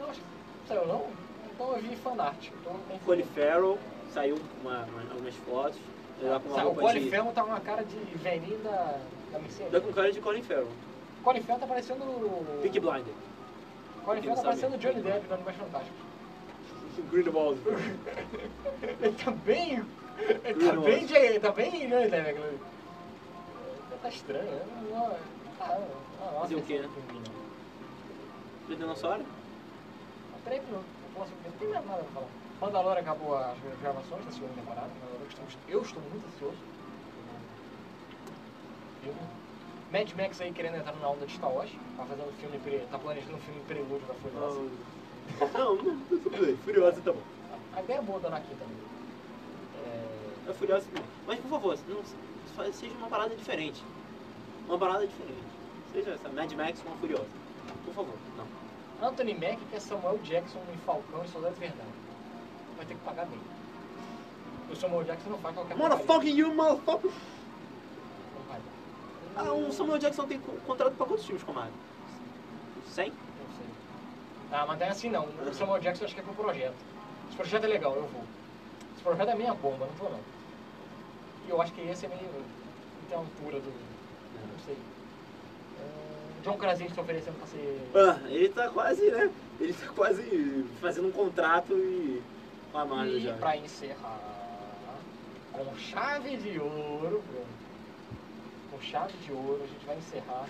Não, acho que saiu não? Então eu vi fanart. Então eu Farrell, saiu uma, uma- algumas fotos. Ele lá com uma Sabe, o roupa Colin de... Farrell tá com uma cara de velhinho da, da Mercedes. Tá com cara de Colin Farrell. Colin Farrell tá parecendo o... Peaky Blinder. Colin Quem Farrell tá parecendo o Johnny Depp no Animais Fantásticos. Grindelwald. Ele tá bem... Ele tá bem, J- tá bem Johnny Depp. É, Tá estranho, né? Não, não, não, Fazer o quê, né? não. Do dinossauro? Peraí, que eu eu posso. Não tem mais nada pra falar. Mandalorian acabou as gravações da segunda temporada. Mandalorian, estamos- Eu estou muito ansioso. Filme. Mad Max aí querendo entrar na onda de Star Wars. Tá fazendo filme, pre- tá planejando um filme prelúdio da Furiosa. Não, não, tudo bem. Furiosa tá bom. A ideia é boa da Anakin também. É, É Furiosa também. Mas por favor, não, seja uma parada diferente. Uma parada diferente. Seja essa Mad Max com a Furiosa. Por favor, não. Anthony Mack que é Samuel Jackson em Falcão e Soldado Invernal. Vai ter que pagar bem. O Samuel Jackson não faz qualquer porcaria. Motherfucking you, motherfucker! Ah, o Samuel Jackson tem co- contrato pra quantos filmes, comadre? 100? Não sei. Ah, mas não é assim não. O Samuel Jackson acho que é pro projeto. Esse projeto é legal, eu vou. Esse projeto é minha bomba, não vou não. E eu acho que esse é meio. Tem a altura do. Não sei. Ah, John Krasinski tá oferecendo pra ser. Ah, ele tá quase, né? Ele tá quase fazendo um contrato e. com a Marvel E já. pra encerrar, com chave de ouro, Bruno. Chave de ouro, a gente vai encerrar.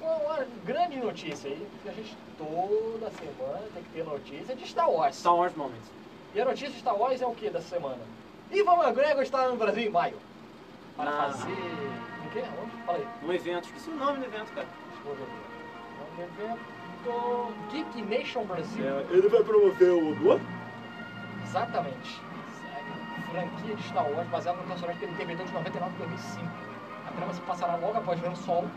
Uma, uma grande notícia aí, porque a gente toda semana tem que ter notícia de Star Wars. Star Wars Moments. E a notícia de Star Wars é o que dessa semana? Ivan McGregor está no Brasil em maio. Para Ah. fazer. O quê? Onde? Fala aí. Um evento, esqueci o nome do evento, cara. Deixa eu ver. É um evento Geek Nation Brasil. ele vai promover o Obi-Wan? Exatamente. Franquia de Star Wars baseada no personagem que ele interpretou de 99 a 2005. Trama se passará logo após ver o Solo.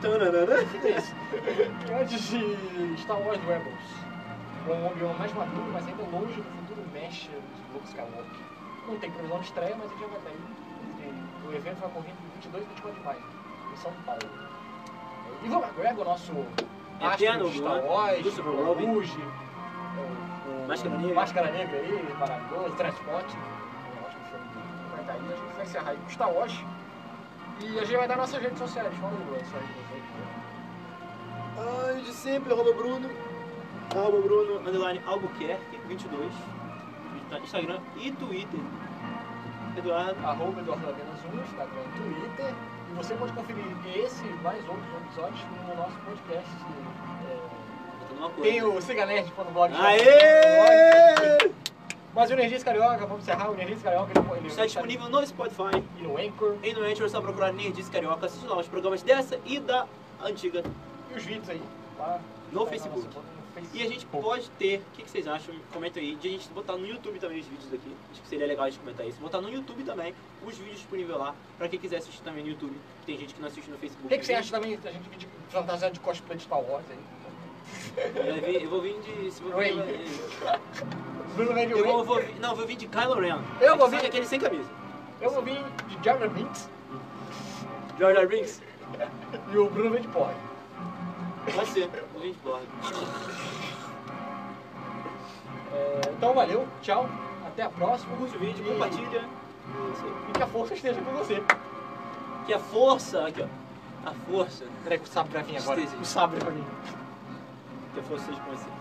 Tananana. É isso. E antes de Star Wars Rebels. Com um Obi-Wan mais maduro, mas ainda longe do futuro mesh de Luke Skywalker. Não tem previsão de estreia, mas ele já vai estar aí. O evento vai ocorrer de 22 e 24 de maio, em São Paulo. E Ivan McGregor, nosso astro de Star Wars. Rouge, Máscara Negra. Máscara Negra aí, maravilhoso, Transporte. Vai encerrar aí com Star Wars. E a gente vai dar nossas redes sociais. Fala aí, de sempre, arroba Bruno. Arroba Bruno, underline Albuquerque, 22. Insta- Instagram e Twitter. Eduardo. arroba Eduardo Apenas 1, Instagram e Twitter. E você pode conferir esse e mais outros episódios no nosso podcast. É, Botando uma tem coisa. o siganerd.blog. Aê! Mas o Energias Carioca, vamos encerrar, o Energias Carioca ele, ele Está disponível no Spotify e no Anchor. e no Anchor, é só procurar Nerdice Carioca. Assiste lá os programas dessa e da antiga. E os vídeos aí. Lá, No lá Facebook. nossa no Facebook. E a gente pode ter, o que, que vocês acham? Comenta aí, de a gente botar no YouTube também os vídeos aqui. Acho que seria legal a gente comentar isso. Botar no YouTube também os vídeos disponíveis lá, pra quem quiser assistir também no YouTube. Tem gente que não assiste no Facebook. O que, que você acha também da gente de fantasiado de cosplay de Star Wars aí? Eu, vou vir- eu vou vir de. Se Bruno vem de eu vou, vir, não, eu vou vir de Kylo Ren. Eu vou vir- Aquele sem camisa. Eu vou vir de Jar Jar Binks George R. Binks. e o Bruno vem de Porra. Pode ser. Vou vir de bordo. É, então valeu, tchau, até a próxima. Curte o vídeo, E- compartilha. E que a força esteja com você. Que a força. Aqui, ó. A força. Peraí que o sabre vai vir agora. Esteja. O sabre vai vir. Que seja com você.